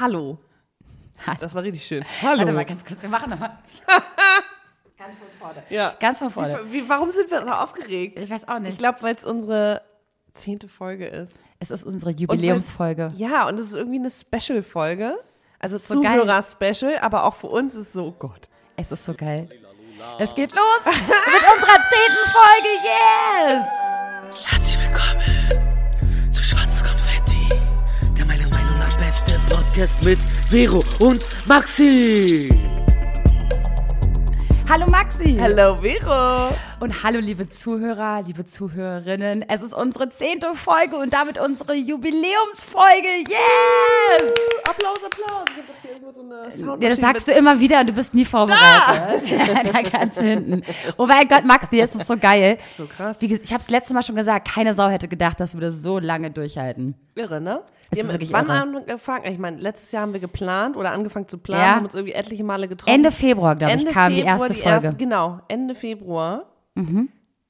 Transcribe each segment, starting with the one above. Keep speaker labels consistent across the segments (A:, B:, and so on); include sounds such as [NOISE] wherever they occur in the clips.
A: Hallo. Das war richtig schön.
B: Warte
A: Hallo.
B: mal ganz kurz, wir machen nochmal. [LAUGHS] ganz von vorne.
A: Ja.
B: Ganz von vorne.
A: Wie, wie, warum sind wir so aufgeregt?
B: Ich weiß auch
A: Ich
B: nicht.
A: glaube, weil es unsere zehnte Folge ist.
B: Es ist unsere Jubiläumsfolge.
A: Ja, und es ist irgendwie eine Special-Folge. Also
B: so geil.
A: Zuhörer-Special, aber auch für uns ist so, oh Gott.
B: Es ist so geil. Es geht los [LAUGHS] mit unserer zehnten Folge. Yes!
C: Podcast mit Vero und Maxi.
B: Hallo Maxi.
A: Hello, Vero.
B: Und hallo liebe Zuhörer, liebe Zuhörerinnen. Es ist unsere zehnte Folge und damit unsere Jubiläumsfolge. Yes!
A: Applaus, Applaus. Ich hab doch hier irgendwo so eine Soundmaschine
B: Ja, das sagst du immer wieder und du bist nie vorbereitet. [LAUGHS] da ganz hinten. Oh mein Gott, Maxi, es ist so geil.
A: So krass.
B: Wie, ich habe es letztes Mal schon gesagt, keine Sau hätte gedacht, dass wir das so lange durchhalten.
A: Irre, ne? Wir
B: ist
A: haben-
B: wirklich
A: wann
B: irre.
A: angefangen? Ich meine, letztes Jahr haben wir geplant oder angefangen zu planen,
B: Ja.
A: haben uns irgendwie etliche Male getroffen.
B: Ende Februar, glaube ich,
A: Ende
B: kam die
A: Februar
B: erste Folge. Mhm.
A: genau, Ende Februar.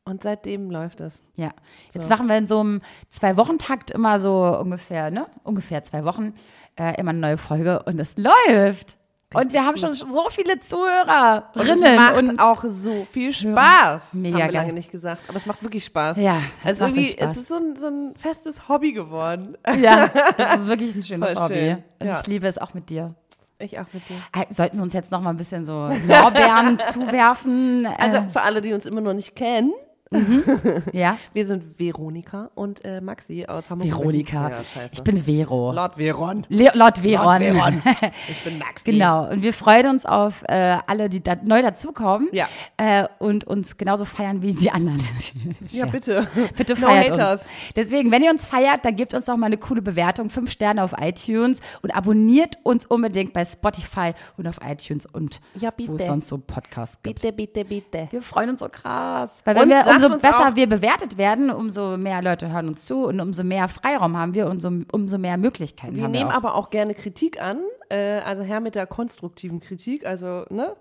A: Und seitdem läuft es.
B: Ja, jetzt machen wir in so einem Zwei-Wochen-Takt immer so ungefähr, ne? Ungefähr zwei Wochen äh, immer eine neue Folge und es läuft. Und wir haben schon so viele
A: Und es
B: Zuhörerinnen.
A: macht
B: Und,
A: auch so viel Spaß.
B: Mega
A: das haben wir lange nicht gesagt. Aber es macht wirklich Spaß.
B: Ja, es
A: also
B: macht
A: irgendwie,
B: Spaß.
A: es ist so ein, so ein festes Hobby geworden.
B: ja, [LAUGHS] das ist wirklich ein schönes
A: Voll
B: Hobby.
A: schön.
B: Und
A: Ja.
B: ich liebe es auch mit dir.
A: Ich auch mit dir.
B: Äh, Sollten wir uns jetzt noch mal ein bisschen so Lorbeeren [LAUGHS] zuwerfen?
A: Also
B: Äh,
A: für alle, die uns immer noch nicht kennen, [LAUGHS]
B: ja,
A: wir sind Veronika und äh, Maxi aus Hamburg.
B: Veronika.
A: Ja.
B: Ich bin Vero.
A: Lord Veron.
B: Le Lord Veron.
A: Veron. [LAUGHS] Ich bin Maxi.
B: Genau, und wir freuen uns auf äh, alle, die da neu dazukommen
A: Ja.
B: äh, und uns genauso feiern wie die anderen. [LAUGHS]
A: Ja, bitte.
B: Bitte
A: No
B: feiert
A: haters.
B: uns. Deswegen, wenn ihr uns feiert, dann gebt uns doch mal eine coole Bewertung, fünf Sterne auf iTunes und abonniert uns unbedingt bei Spotify und auf iTunes und
A: Ja,
B: wo es sonst so Podcasts gibt.
A: Bitte, bitte, bitte.
B: Wir freuen uns so krass. Weil wenn
A: Und
B: wir, umso besser wir bewertet werden, umso mehr Leute hören uns zu und umso mehr Freiraum haben wir und so, umso mehr Möglichkeiten
A: Wir
B: haben
A: nehmen
B: wir auch.
A: aber auch gerne Kritik an. Äh, also her mit der konstruktiven Kritik. Also, ne?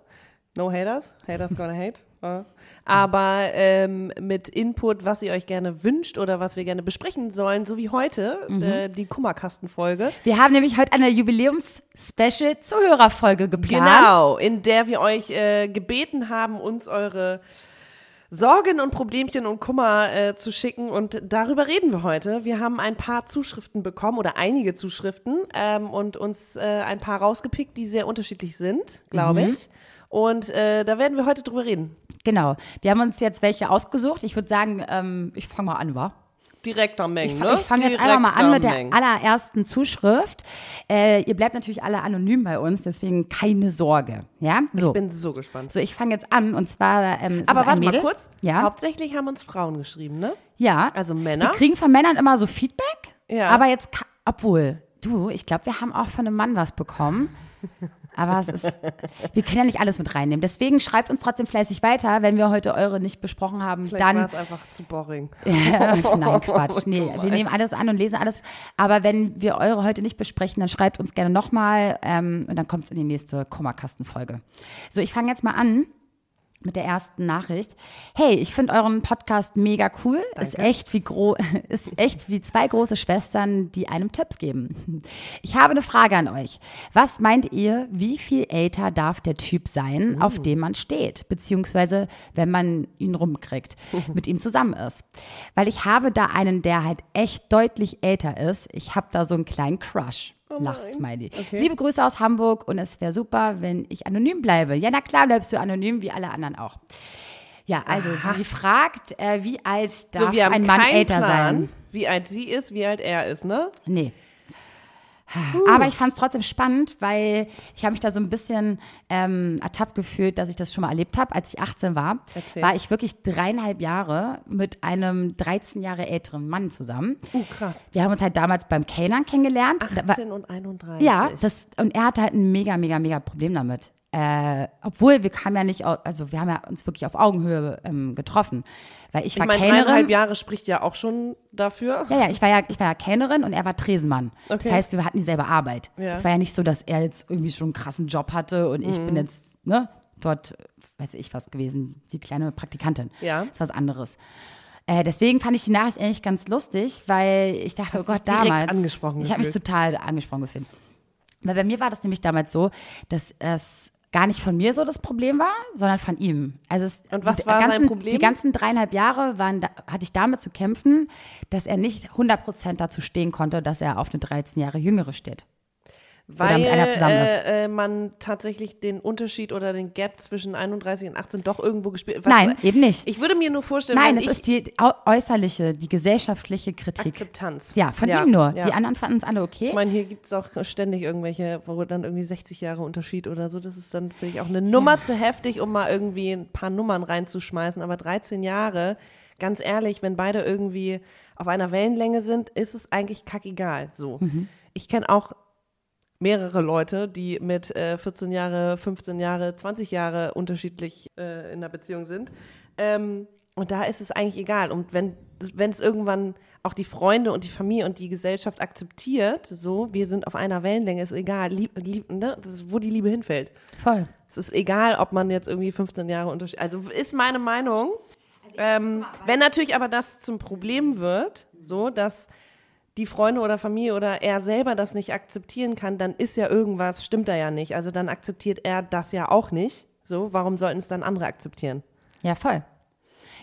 A: No haters. Haters gonna hate. [LAUGHS] Aber ähm, mit Input, was ihr euch gerne wünscht oder was wir gerne besprechen sollen, so wie heute,
B: Mhm.
A: äh, die Kummerkastenfolge.
B: Wir haben nämlich heute eine Jubiläums-Special-Zuhörerfolge geplant.
A: Genau, in der wir euch äh, gebeten haben, uns eure Sorgen und Problemchen und Kummer äh, zu schicken. Und darüber reden wir heute. Wir haben ein paar Zuschriften bekommen oder einige Zuschriften ähm, und uns äh, ein paar rausgepickt, die sehr unterschiedlich sind, glaube
B: Mhm.
A: ich. Und äh, da werden wir heute drüber reden.
B: Genau. Wir haben uns jetzt welche ausgesucht. Ich würde sagen, ähm, ich fange mal an, wa?
A: Direkter Mengen,
B: Ich,
A: ne?
B: ich fange jetzt einfach mal an mit der allerersten Zuschrift. Äh, ihr bleibt natürlich alle anonym bei uns, deswegen keine Sorge. Ja, so.
A: Ich bin so gespannt.
B: so, ich fange jetzt an und zwar. Ähm,
A: Aber warte mal kurz.
B: Ja.
A: Hauptsächlich haben uns Frauen geschrieben, ne?
B: Ja.
A: Also Männer.
B: Wir kriegen von Männern immer so Feedback.
A: Ja.
B: Aber jetzt, obwohl, du, ich glaube, wir haben auch von einem Mann was bekommen. Aber es ist, wir können ja nicht alles mit reinnehmen. Deswegen schreibt uns trotzdem fleißig weiter, wenn wir heute eure nicht besprochen haben.
A: Vielleicht war
B: dann
A: es einfach zu boring. [LAUGHS]
B: Nein, [LAUGHS] Quatsch. Nee, wir nehmen alles an und lesen alles. Aber wenn wir eure heute nicht besprechen, dann schreibt uns gerne nochmal ähm, und dann kommt es in die nächste Kummerkastenfolge. So, ich fange jetzt mal an mit der ersten Nachricht. Hey, ich finde euren Podcast mega cool. Ist echt wie gro [LAUGHS] ist echt wie zwei große Schwestern, die einem Tipps geben. Ich habe eine Frage an euch. Was meint ihr, wie viel älter darf der Typ sein, auf dem man steht, beziehungsweise wenn man ihn rumkriegt, [LAUGHS] mit ihm zusammen ist? Weil ich habe da einen, der halt echt deutlich älter ist. Ich habe da so einen kleinen Crush. Lach Smiley. Liebe Grüße aus Hamburg und es wäre super, wenn ich anonym bleibe. Ja, na klar bleibst du anonym, wie alle anderen auch. Ja, also sie fragt, äh, wie alt darf
A: so,
B: ein Mann älter
A: Plan,
B: sein?
A: wie alt sie ist, wie alt er ist, ne?
B: Nee. Aber ich fand es trotzdem spannend, weil ich habe mich da so ein bisschen ähm, ertappt gefühlt, dass ich das schon mal erlebt habe. Als ich 18 war,
A: Erzähl.
B: war ich wirklich dreieinhalb Jahre mit einem 13 Jahre älteren Mann zusammen.
A: Uh, krass.
B: Wir haben uns halt damals beim Kellnern kennengelernt. Da war-
A: 18 und 31.
B: Ja, das, und er hatte halt ein mega, mega, mega Problem damit. Äh, obwohl wir kamen ja nicht, also wir haben ja uns wirklich auf Augenhöhe ähm, getroffen. Weil ich
A: ich
B: war
A: dreieinhalb
B: Kellnerin.
A: Jahre spricht ja auch schon dafür.
B: Ja, ja, ich war ja, ich war ja Kellnerin und er war Tresenmann.
A: Okay.
B: Das heißt, wir hatten dieselbe Arbeit.
A: Ja.
B: Es war ja nicht so, dass er jetzt irgendwie schon einen krassen Job hatte und ich
A: Mhm.
B: bin jetzt, ne, dort, weiß ich was gewesen, die kleine Praktikantin.
A: Ja.
B: Das ist was anderes. Äh, deswegen fand ich die Nachricht eigentlich ganz lustig, weil ich dachte,
A: Hast
B: oh Gott, damals.
A: angesprochen
B: Ich habe mich total angesprochen gefühlt. Weil bei mir war das nämlich damals so, dass es gar nicht von mir so das Problem war, sondern von ihm. Also es,
A: Und was
B: die,
A: war sein
B: ganzen,
A: Problem?
B: Die ganzen dreieinhalb Jahre waren, da, hatte ich damit zu kämpfen, dass er nicht 100% dazu stehen konnte, dass er auf eine 13 Jahre jüngere steht.
A: Weil äh, äh, man tatsächlich den Unterschied oder den Gap zwischen 31 und 18 doch irgendwo gespielt was-
B: Nein, eben nicht.
A: Ich würde mir nur vorstellen,
B: Nein, es ist die äußerliche, die gesellschaftliche Kritik.
A: Akzeptanz.
B: Ja, von ihm nur.
A: ja.
B: Die anderen fanden es alle okay.
A: Ich meine, hier gibt es auch ständig irgendwelche, wo dann irgendwie 60 Jahre Unterschied oder so. Das ist dann vielleicht auch eine Nummer zu heftig, um mal irgendwie ein paar Nummern reinzuschmeißen. Aber 13 Jahre, ganz ehrlich, wenn beide irgendwie auf einer Wellenlänge sind, ist es eigentlich kackegal. So.
B: Mhm.
A: Ich kenne auch mehrere Leute, die mit äh, 14 Jahre, 15 Jahre, 20 Jahre unterschiedlich äh, in einer Beziehung sind. Ähm, und da ist es eigentlich egal. Und wenn wenn es irgendwann auch die Freunde und die Familie und die Gesellschaft akzeptiert, so, wir sind auf einer Wellenlänge, ist egal, lieb, lieb, ne? das ist, wo die Liebe hinfällt.
B: Voll.
A: Es ist egal, ob man jetzt irgendwie 15 Jahre Unterschied, also ist meine Meinung. Ähm, wenn natürlich aber das zum Problem wird, so, dass die Freunde oder Familie oder er selber das nicht akzeptieren kann, dann ist ja irgendwas, stimmt da ja nicht. Also dann akzeptiert er das ja auch nicht. So, warum sollten es dann andere akzeptieren?
B: Ja, voll.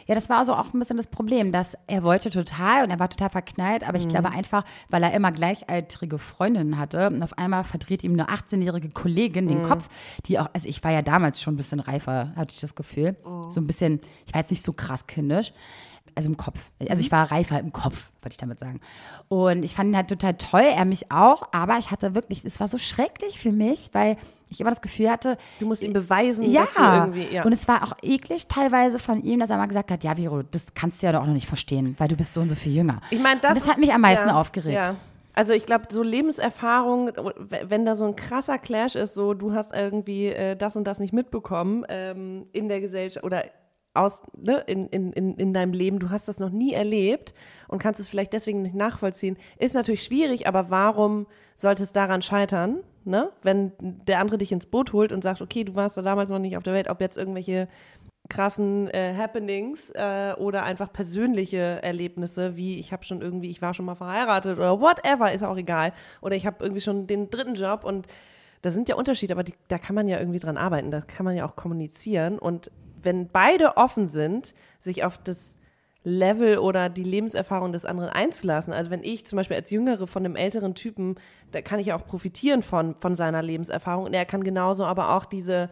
B: Ja, das war also auch ein bisschen das Problem, dass er wollte total und er war total verknallt, aber ich glaube einfach, weil er immer gleichaltrige Freundinnen hatte und auf einmal verdreht ihm eine 18-jährige Kollegin den Kopf, die auch, also ich war ja damals schon ein bisschen reifer, hatte ich das Gefühl. So ein bisschen, ich war jetzt nicht so krass kindisch. Also im Kopf. Also ich war reifer im Kopf, wollte ich damit sagen. Und ich fand ihn halt total toll, er mich auch, aber ich hatte wirklich, es war so schrecklich für mich, weil ich immer das Gefühl hatte,
A: Du musst ihm beweisen,
B: ja.
A: dass du irgendwie, ja.
B: Und es war auch eklig teilweise von ihm, dass er mal gesagt hat, ja, Viro, das kannst du ja doch noch nicht verstehen, weil du bist so und so viel jünger.
A: Ich meine, das,
B: das
A: ist-
B: hat mich am meisten
A: ja,
B: aufgeregt.
A: Ja. Also ich glaube, so Lebenserfahrung, wenn da so ein krasser Clash ist, so du hast irgendwie äh, das und das nicht mitbekommen ähm, in der Gesellschaft oder aus, ne, in, in, in, in deinem Leben, du hast das noch nie erlebt und kannst es vielleicht deswegen nicht nachvollziehen, ist natürlich schwierig, aber warum sollte es daran scheitern, ne? wenn der andere dich ins Boot holt und sagt, okay, du warst da damals noch nicht auf der Welt, ob jetzt irgendwelche krassen äh, Happenings äh, oder einfach persönliche Erlebnisse, wie ich habe schon irgendwie, ich war schon mal verheiratet oder whatever, ist auch egal. Oder ich habe irgendwie schon den dritten Job und da sind ja Unterschiede, aber die, da kann man ja irgendwie dran arbeiten, da kann man ja auch kommunizieren. Und wenn beide offen sind, sich auf das Level oder die Lebenserfahrung des anderen einzulassen. Also wenn ich zum Beispiel als Jüngere von einem älteren Typen, da kann ich auch profitieren von, von seiner Lebenserfahrung. Und er kann genauso aber auch diese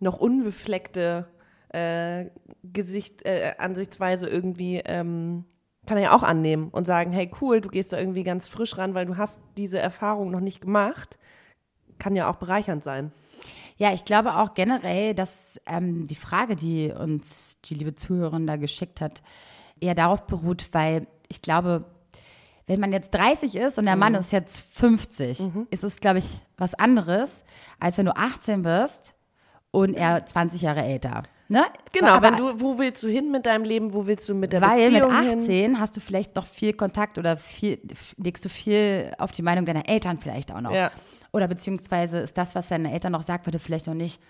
A: noch unbefleckte äh, Gesicht, äh, Ansichtsweise irgendwie, ähm, kann er ja auch annehmen und sagen, hey cool, du gehst da irgendwie ganz frisch ran, weil du hast diese Erfahrung noch nicht gemacht. Kann ja auch bereichernd sein.
B: Ja, ich glaube auch generell, dass ähm, die Frage, die uns die liebe Zuhörerin da geschickt hat, eher darauf beruht, weil ich glaube, wenn man jetzt 30 ist und der
A: Mhm.
B: Mann ist jetzt 50, ist es, glaube ich, was anderes, als wenn du 18 bist und er 20 Jahre älter. Ne?
A: Genau,
B: Aber-
A: wenn du, wo willst du hin mit deinem Leben, wo willst du mit der
B: Weil mit
A: Beziehung hin?
B: 18 hast du vielleicht noch viel Kontakt oder viel, legst du viel auf die Meinung deiner Eltern vielleicht auch noch.
A: Ja.
B: Oder beziehungsweise ist das, was deine Eltern noch sagt, weil du vielleicht noch nicht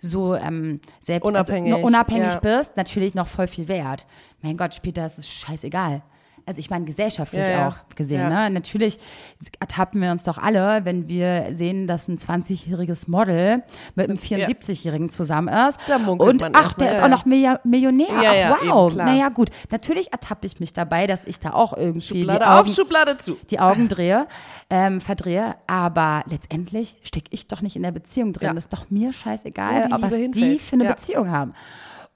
B: so ähm, selbst
A: Unabhängig,
B: also, unabhängig
A: ja.
B: bist, natürlich noch voll viel wert. Mein Gott, später ist es scheißegal. Also ich meine gesellschaftlich
A: Ja,
B: auch gesehen.
A: Ja.
B: Ne? Natürlich ertappen wir uns doch alle, wenn wir sehen, dass ein 20-jähriges Model mit einem 74-jährigen zusammen ist. Und ach, der ist auch noch Millionär. Ach, wow. naja, gut. Natürlich ertappe ich mich dabei, dass ich da auch irgendwie
A: Schublade
B: die
A: auf,
B: Augen,
A: Schublade zu.
B: die Augen drehe, ähm, verdrehe. Aber letztendlich stecke ich doch nicht in der Beziehung drin. Das ist doch mir scheißegal,
A: die
B: was die
A: hinfällt.
B: für eine. Beziehung haben.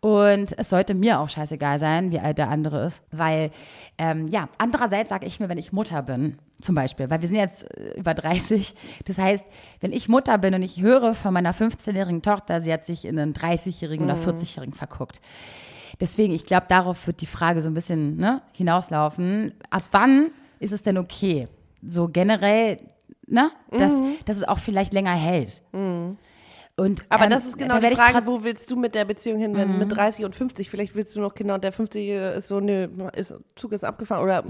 B: Und es sollte mir auch scheißegal sein, wie alt der andere ist. Weil, ähm, ja, andererseits sage ich mir, wenn ich Mutter bin, zum Beispiel, weil wir sind jetzt äh, über 30. Das heißt, wenn ich Mutter bin und ich höre von meiner 15-jährigen Tochter, sie hat sich in einen 30-jährigen oder 40-jährigen verguckt. Deswegen, ich glaube, darauf wird die Frage so ein bisschen ne, hinauslaufen. Ab wann ist es denn okay? So generell, ne, dass, dass es auch vielleicht länger hält. Und,
A: Aber
B: ähm,
A: das ist genau die Frage, wo willst du mit der Beziehung hin, wenn mit 30 und 50, vielleicht willst du noch Kinder und der 50 ist so, nö, ist, Zug ist abgefahren oder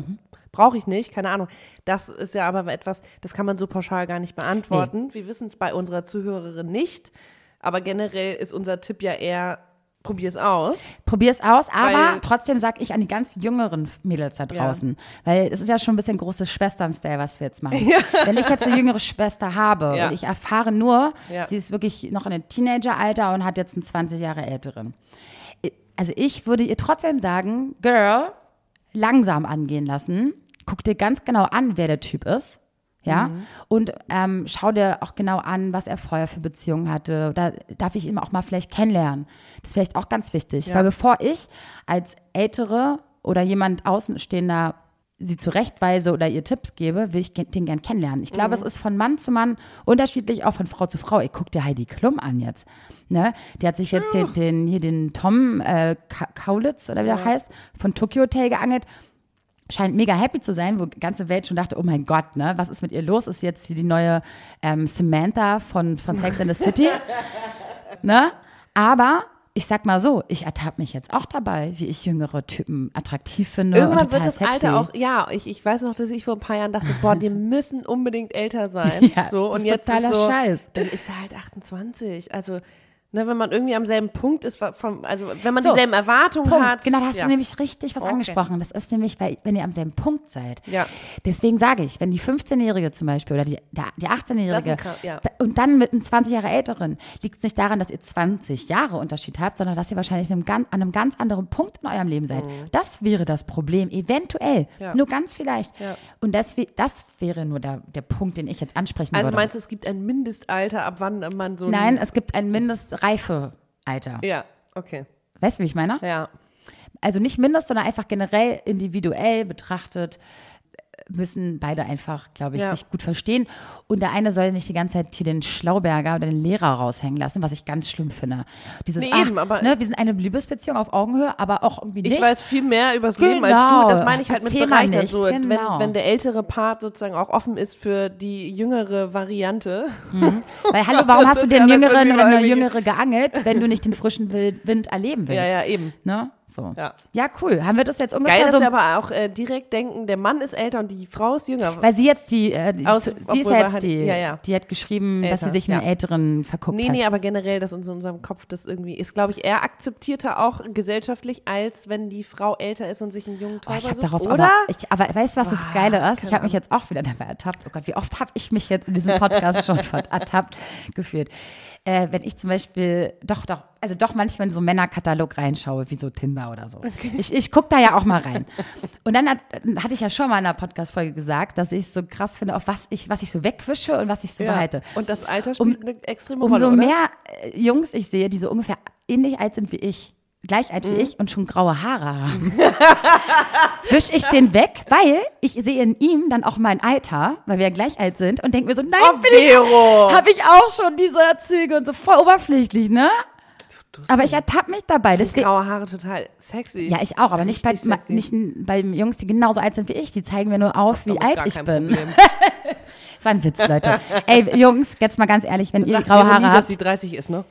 A: brauche ich nicht, keine Ahnung. Das ist ja aber etwas, das kann man so pauschal gar nicht beantworten. Wir wissen es bei unserer Zuhörerin nicht, aber generell ist unser Tipp ja eher, Probier's aus.
B: Probier's aus, aber
A: Weil-
B: trotzdem sag ich an die ganz jüngeren Mädels da draußen, weil es ist ja schon ein bisschen großes Schwestern-Style, was wir jetzt machen. [LAUGHS] Wenn ich jetzt eine jüngere Schwester habe
A: Ja.
B: und ich erfahre nur,
A: Ja.
B: sie ist wirklich noch in einem Teenageralter und hat jetzt einen 20 Jahre älteren. Also ich würde ihr trotzdem sagen, Girl, langsam angehen lassen. Guck dir ganz genau an, wer der Typ ist. Ja, und ähm, schau dir auch genau an, was er vorher für Beziehungen hatte. Oder darf ich ihn auch mal vielleicht kennenlernen? Das ist vielleicht auch ganz wichtig,
A: Ja.
B: weil bevor ich als Ältere oder jemand Außenstehender sie zurechtweise oder ihr Tipps gebe, will ich den gern kennenlernen. Ich glaube, es ist von Mann zu Mann unterschiedlich, auch von Frau zu Frau. Ich guck dir Heidi Klum an jetzt. Ne? Die hat sich jetzt den, den, hier den Tom äh, Ka Kaulitz oder wie der heißt, von Tokyo Hotel geangelt scheint mega happy zu sein, wo die ganze Welt schon dachte, oh mein Gott, ne, was ist mit ihr los? Ist jetzt die neue ähm, Samantha von, von Sex and the City? [LAUGHS] ne? Aber ich sag mal so, ich ertappe mich jetzt auch dabei, wie ich jüngere Typen attraktiv finde.
A: Irgendwann wird das
B: sexy.
A: Alter auch, ja, ich, ich weiß noch, dass ich vor ein paar Jahren dachte, boah, die [LAUGHS] müssen unbedingt älter sein.
B: Ja,
A: so,
B: das
A: und
B: ist
A: jetzt
B: totaler
A: ist so,
B: Scheiß.
A: dann ist er halt 28. Also, ne, wenn man irgendwie am selben Punkt ist, vom, also wenn man
B: So,
A: dieselben Erwartungen
B: Punkt.
A: hat.
B: Genau, da hast
A: ja.
B: du nämlich richtig was
A: Okay.
B: angesprochen. Das ist nämlich, weil, wenn ihr am selben Punkt seid.
A: Ja.
B: Deswegen sage ich, wenn die 15-Jährige zum Beispiel oder die, die
A: Das
B: 18-Jährige
A: ist krass, ja.
B: und dann mit einem 20 Jahre älteren, liegt es nicht daran, dass ihr 20 Jahre Unterschied habt, sondern dass ihr wahrscheinlich einem, an einem ganz anderen Punkt in eurem Leben seid. Das wäre das Problem, eventuell.
A: Mhm. Ja.
B: Nur ganz vielleicht. Und das, das wäre nur der, der Punkt, den ich jetzt ansprechen
A: Also
B: würde.
A: meinst du, es gibt ein Mindestalter, ab wann man so. ein-
B: Nein, es gibt ein Mindestreifealter.
A: Ja, okay.
B: Weißt du, wie ich meine?
A: Ja.
B: also nicht mindest, sondern einfach generell individuell betrachtet müssen beide einfach, glaube ich,
A: Ja.
B: sich gut verstehen. Und der eine soll nicht die ganze Zeit hier den Schlauberger oder den Lehrer raushängen lassen, was ich ganz schlimm finde. Dieses,
A: Nee,
B: ach,
A: eben, aber-
B: ne, wir sind eine Liebesbeziehung auf Augenhöhe, aber auch irgendwie nicht.
A: Ich weiß viel mehr übers Leben als
B: Genau.
A: du. Das meine ich halt mit
B: Erzähl mal
A: Berechnen.
B: nichts,
A: So,
B: genau.
A: wenn, wenn der ältere Part sozusagen auch offen ist für die jüngere Variante. [LAUGHS]
B: Weil, hallo, warum hast du den Jüngeren oder eine Jüngere geangelt, wenn du nicht den frischen Wind erleben willst?
A: Ja, ja, eben.
B: Ne? So.
A: Ja.
B: ja, cool. Haben wir das jetzt ungefähr
A: Geil, dass
B: so
A: wir aber auch äh, direkt denken, der Mann ist älter und die Frau ist jünger.
B: Weil sie jetzt die, äh, die
A: Aus-
B: sie ist jetzt
A: halt-
B: die,
A: ja, ja.
B: die hat geschrieben, dass sie
A: Älter,
B: sich einen
A: ja.
B: älteren verguckt
A: Nee,
B: hat.
A: nee, aber generell, dass in so unserem Kopf das irgendwie ist, glaube ich, eher akzeptierter auch gesellschaftlich, als wenn die Frau älter ist und sich einen jungen
B: Oh,
A: Täuber
B: ich habe
A: sucht.
B: darauf
A: Oder?
B: aber, ich, aber weißt du, was das Geile ist? Ich habe mich jetzt auch wieder dabei ertappt. Oh Gott, wie oft habe ich mich jetzt in diesem Podcast [LAUGHS] schon ertappt gefühlt? Äh, wenn ich zum Beispiel, doch, doch, also doch manchmal in so einen Männerkatalog reinschaue, wie so Tinder oder so. Ich, ich gucke da ja auch mal rein. Und dann hat, hatte ich ja schon mal in einer Podcast-Folge gesagt, dass ich so krass finde, auf was ich, was ich so wegwische und was ich so
A: ja.
B: behalte.
A: Und das Alter spielt eine extreme
B: Umso
A: Rolle, oder?
B: mehr äh, Jungs ich sehe, die so ungefähr ähnlich alt sind wie ich, gleich alt
A: Mhm.
B: wie ich und schon graue Haare haben, [LAUGHS] wisch ich den weg, weil ich sehe in ihm dann auch mein Alter, weil wir ja gleich alt sind und denke mir so, nein,
A: Oh,
B: bin ich, habe ich auch schon diese Züge und so voll oberflächlich, ne? Aber ich ertappe mich dabei, deswegen.
A: Graue Haare total sexy.
B: Ja, ich auch, aber nicht bei,
A: sexy.
B: nicht bei Jungs, die genauso alt sind wie ich. Die zeigen mir nur auf, wie alt ich bin. [LAUGHS] Das war ein Witz, Leute. Ey, Jungs, jetzt mal ganz ehrlich, wenn ihr
A: Sagt
B: graue Haare
A: nie,
B: habt.
A: dass sie 30 ist, ne?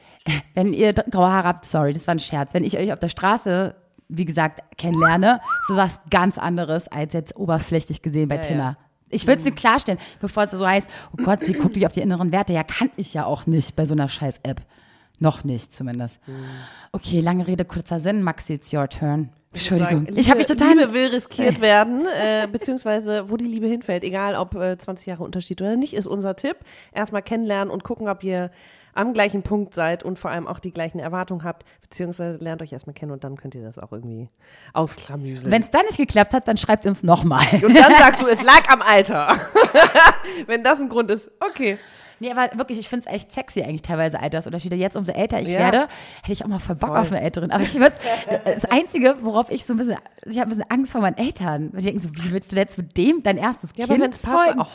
B: Wenn ihr graue Haare habt, sorry, das war ein Scherz. Wenn ich euch auf der Straße, wie gesagt, kennenlerne, ist das was ganz anderes als jetzt oberflächlich gesehen bei
A: Ja,
B: Tinder.
A: ja.
B: Ich will es dir klarstellen, bevor es so heißt, oh Gott, sie guckt nicht auf die inneren Werte. Ja, kann ich ja auch nicht bei so einer scheiß App. Noch nicht zumindest. Okay, lange Rede, kurzer Sinn. Maxi, it's your turn. Entschuldigung.
A: Sagen,
B: ich habe mich total.
A: Liebe will riskiert [LAUGHS] werden, äh, beziehungsweise wo die Liebe hinfällt, egal ob äh, 20 Jahre Unterschied oder nicht, ist unser Tipp. Erstmal kennenlernen und gucken, ob ihr am gleichen Punkt seid und vor allem auch die gleichen Erwartungen habt, beziehungsweise lernt euch erstmal kennen und dann könnt ihr das auch irgendwie ausklamüseln.
B: Wenn es dann nicht geklappt hat, dann schreibt uns nochmal.
A: und dann sagst du, [LAUGHS] es lag am Alter. [LAUGHS] Wenn das ein Grund ist, okay.
B: Nee, aber wirklich, ich finde es echt sexy eigentlich teilweise Altersunterschiede. Jetzt, umso älter ich
A: Ja.
B: werde, hätte ich auch mal voll Bock
A: Voll.
B: auf eine Älteren. Aber ich würde, das Einzige, worauf ich so ein bisschen, ich habe ein bisschen Angst vor meinen Eltern. Weil die denken so, wie willst du jetzt mit dem dein erstes
A: Ja, aber
B: Kind
A: passt,
B: zeugen?
A: oh.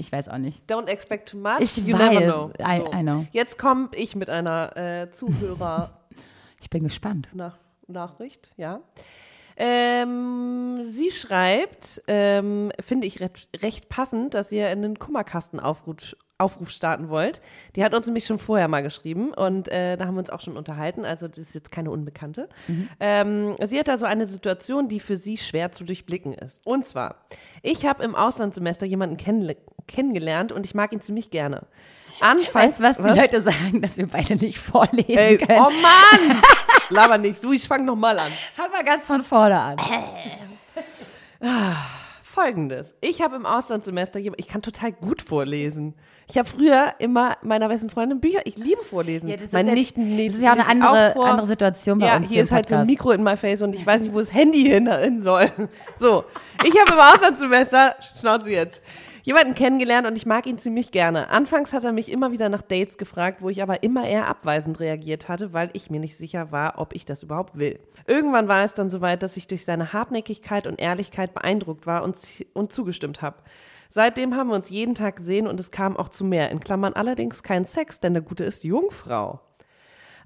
B: Ich weiß auch nicht.
A: Don't expect too much.
B: Ich
A: you
B: weiß.
A: never know.
B: I- I know.
A: Jetzt komme ich mit einer äh, Zuhörer. [LAUGHS]
B: Ich bin gespannt.
A: Nach, Nachricht, ja. Ähm, sie schreibt, ähm, finde ich recht, recht passend, dass ihr einen Kummerkastenaufruf Aufruf starten wollt. Die hat uns nämlich schon vorher mal geschrieben und äh, da haben wir uns auch schon unterhalten. Also das ist jetzt keine Unbekannte. Ähm, sie hat da so eine Situation, die für sie schwer zu durchblicken ist. Und zwar, ich habe im Auslandssemester jemanden kennenle- kennengelernt und ich mag ihn ziemlich gerne. Anfangs,
B: Weißt du, was die Leute sagen, dass wir beide nicht vorlesen
A: Ey,
B: können?
A: oh Mann! [LAUGHS] Laber nicht. So, ich fang noch mal an.
B: Fang mal ganz von vorne an. [LAUGHS]
A: Folgendes. Ich habe im Auslandssemester, ich kann total gut vorlesen. Ich habe früher immer meiner besten Freundin Bücher, ich liebe vorlesen.
B: Ja, das ist
A: Meine
B: jetzt-
A: Nichten
B: das ist ja auch eine andere-
A: vor.
B: andere Situation bei
A: ja,
B: uns
A: hier
B: hier
A: ist halt so ein. Mikro in my face und ich weiß nicht, wo das Handy hin, hin soll. So, ich habe im Auslandssemester, Schnauze jetzt, jemanden kennengelernt und ich mag ihn ziemlich gerne. Anfangs hat er mich immer wieder nach Dates gefragt, wo ich aber immer eher abweisend reagiert hatte, weil ich mir nicht sicher war, ob ich das überhaupt will. Irgendwann war es dann soweit, dass ich durch seine Hartnäckigkeit und Ehrlichkeit beeindruckt war und, und zugestimmt habe. Seitdem haben wir uns jeden Tag gesehen und es kam auch zu mehr. In Klammern allerdings kein Sex, denn der Gute ist Jungfrau.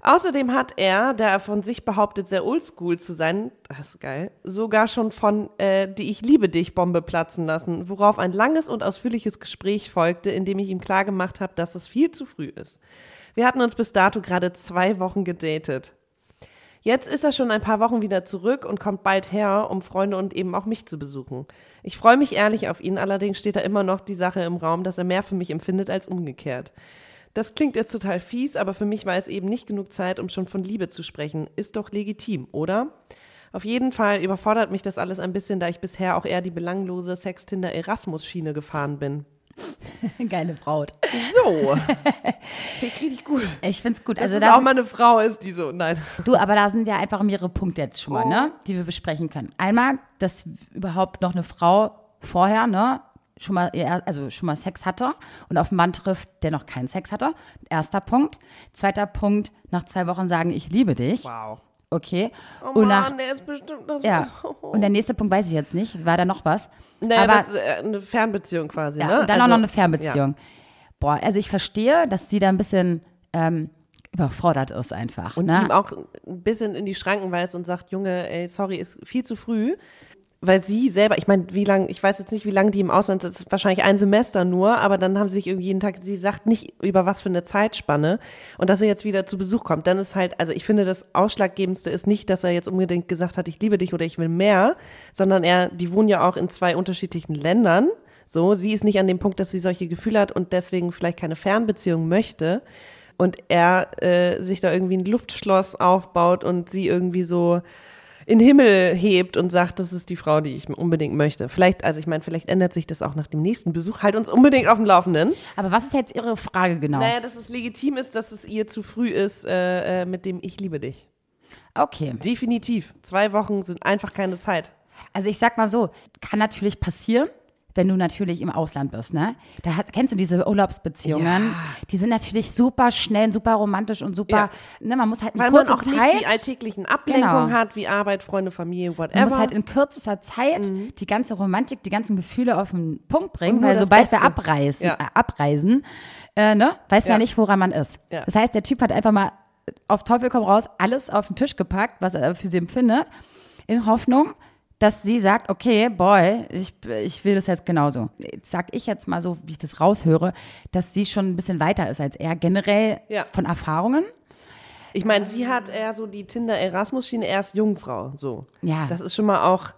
A: Außerdem hat er, da er von sich behauptet, sehr oldschool zu sein, das ist geil, sogar schon von äh, die Ich liebe dich Bombe platzen lassen, worauf ein langes und ausführliches Gespräch folgte, in dem ich ihm klargemacht habe, dass es viel zu früh ist. Wir hatten uns bis dato gerade zwei Wochen gedatet. Jetzt ist er schon ein paar Wochen wieder zurück und kommt bald her, um Freunde und eben auch mich zu besuchen. Ich freue mich ehrlich auf ihn, allerdings steht da immer noch die Sache im Raum, dass er mehr für mich empfindet als umgekehrt. Das klingt jetzt total fies, aber für mich war es eben nicht genug Zeit, um schon von Liebe zu sprechen. Ist doch legitim, oder? Auf jeden Fall überfordert mich das alles ein bisschen, da ich bisher auch eher die belanglose Sextinder-Erasmus-Schiene gefahren bin. [LAUGHS]
B: Geile Braut.
A: So. [LAUGHS] Finde ich richtig gut.
B: Ich find's gut.
A: Dass
B: Also
A: es
B: da
A: auch mal eine Frau ist, die so, nein.
B: du, aber da sind ja einfach mehrere Punkte jetzt schon mal, ne, die wir besprechen können. Einmal, dass überhaupt noch eine Frau vorher, ne, schon mal, also schon mal Sex hatte und auf einen Mann trifft, der noch keinen Sex hatte. Erster Punkt. Zweiter Punkt, nach zwei Wochen sagen, ich liebe dich.
A: Wow.
B: Okay.
A: Oh
B: und
A: Mann,
B: nach,
A: der ist bestimmt das.
B: ja. Und der nächste Punkt weiß ich jetzt nicht. War da noch was?
A: Naja,
B: aber,
A: das ist äh, eine Fernbeziehung quasi,
B: Ja,
A: ne?
B: und dann auch
A: Also,
B: noch eine Fernbeziehung. Boah, also ich verstehe, dass sie da ein bisschen ähm, überfordert ist einfach.
A: Und
B: ne?
A: ihm auch ein bisschen in die Schranken weist und sagt, Junge, ey, sorry, ist viel zu früh. Weil sie selber, ich meine, wie lange, ich weiß jetzt nicht, wie lange die im Ausland sind, wahrscheinlich ein Semester nur, aber dann haben sie sich irgendwie jeden Tag, sie sagt nicht über was für eine Zeitspanne und dass er jetzt wieder zu Besuch kommt, dann ist halt, also ich finde, das Ausschlaggebendste ist nicht, dass er jetzt unbedingt gesagt hat, ich liebe dich oder ich will mehr, sondern er, die wohnen ja auch in zwei unterschiedlichen Ländern. So, sie ist nicht an dem Punkt, dass sie solche Gefühle hat und deswegen vielleicht keine Fernbeziehung möchte und er äh, sich da irgendwie ein Luftschloss aufbaut und sie irgendwie so in den Himmel hebt und sagt, das ist die Frau, die ich unbedingt möchte. Vielleicht, also ich meine, vielleicht ändert sich das auch nach dem nächsten Besuch. Halt uns unbedingt auf dem Laufenden.
B: aber was ist jetzt Ihre Frage genau?
A: Naja, dass es legitim ist, dass es ihr zu früh ist äh, äh, mit dem Ich liebe dich.
B: Okay.
A: Definitiv. Zwei Wochen sind einfach keine Zeit.
B: Also ich sag mal so, kann natürlich passieren, wenn du natürlich im Ausland bist, ne? Da hat, kennst du diese Urlaubsbeziehungen? Die sind natürlich super schnell, super romantisch und super,
A: Ja.
B: ne, man muss halt in
A: Weil man
B: kurzer
A: auch
B: Zeit,
A: nicht die alltäglichen Ablenkungen
B: Genau.
A: hat, wie Arbeit, Freunde, Familie, whatever.
B: man muss halt in kürzester Zeit die ganze Romantik, die ganzen Gefühle auf den Punkt bringen, weil sobald wir
A: Beste.
B: abreisen,
A: Ja.
B: äh, abreisen, äh, ne, weiß man
A: Ja.
B: nicht, woran man ist.
A: Ja.
B: Das heißt, der Typ hat einfach mal auf Teufel komm raus alles auf den Tisch gepackt, was er für sie empfindet, in Hoffnung, dass sie sagt, okay, boy, ich, ich will das jetzt genauso. Jetzt sag ich jetzt mal so, wie ich das raushöre, dass sie schon ein bisschen weiter ist als er, generell
A: Ja.
B: von Erfahrungen.
A: Ich meine, sie hat eher so die Tinder-Erasmus-Schiene, er ist Jungfrau. So.
B: Ja.
A: Das ist schon mal auch,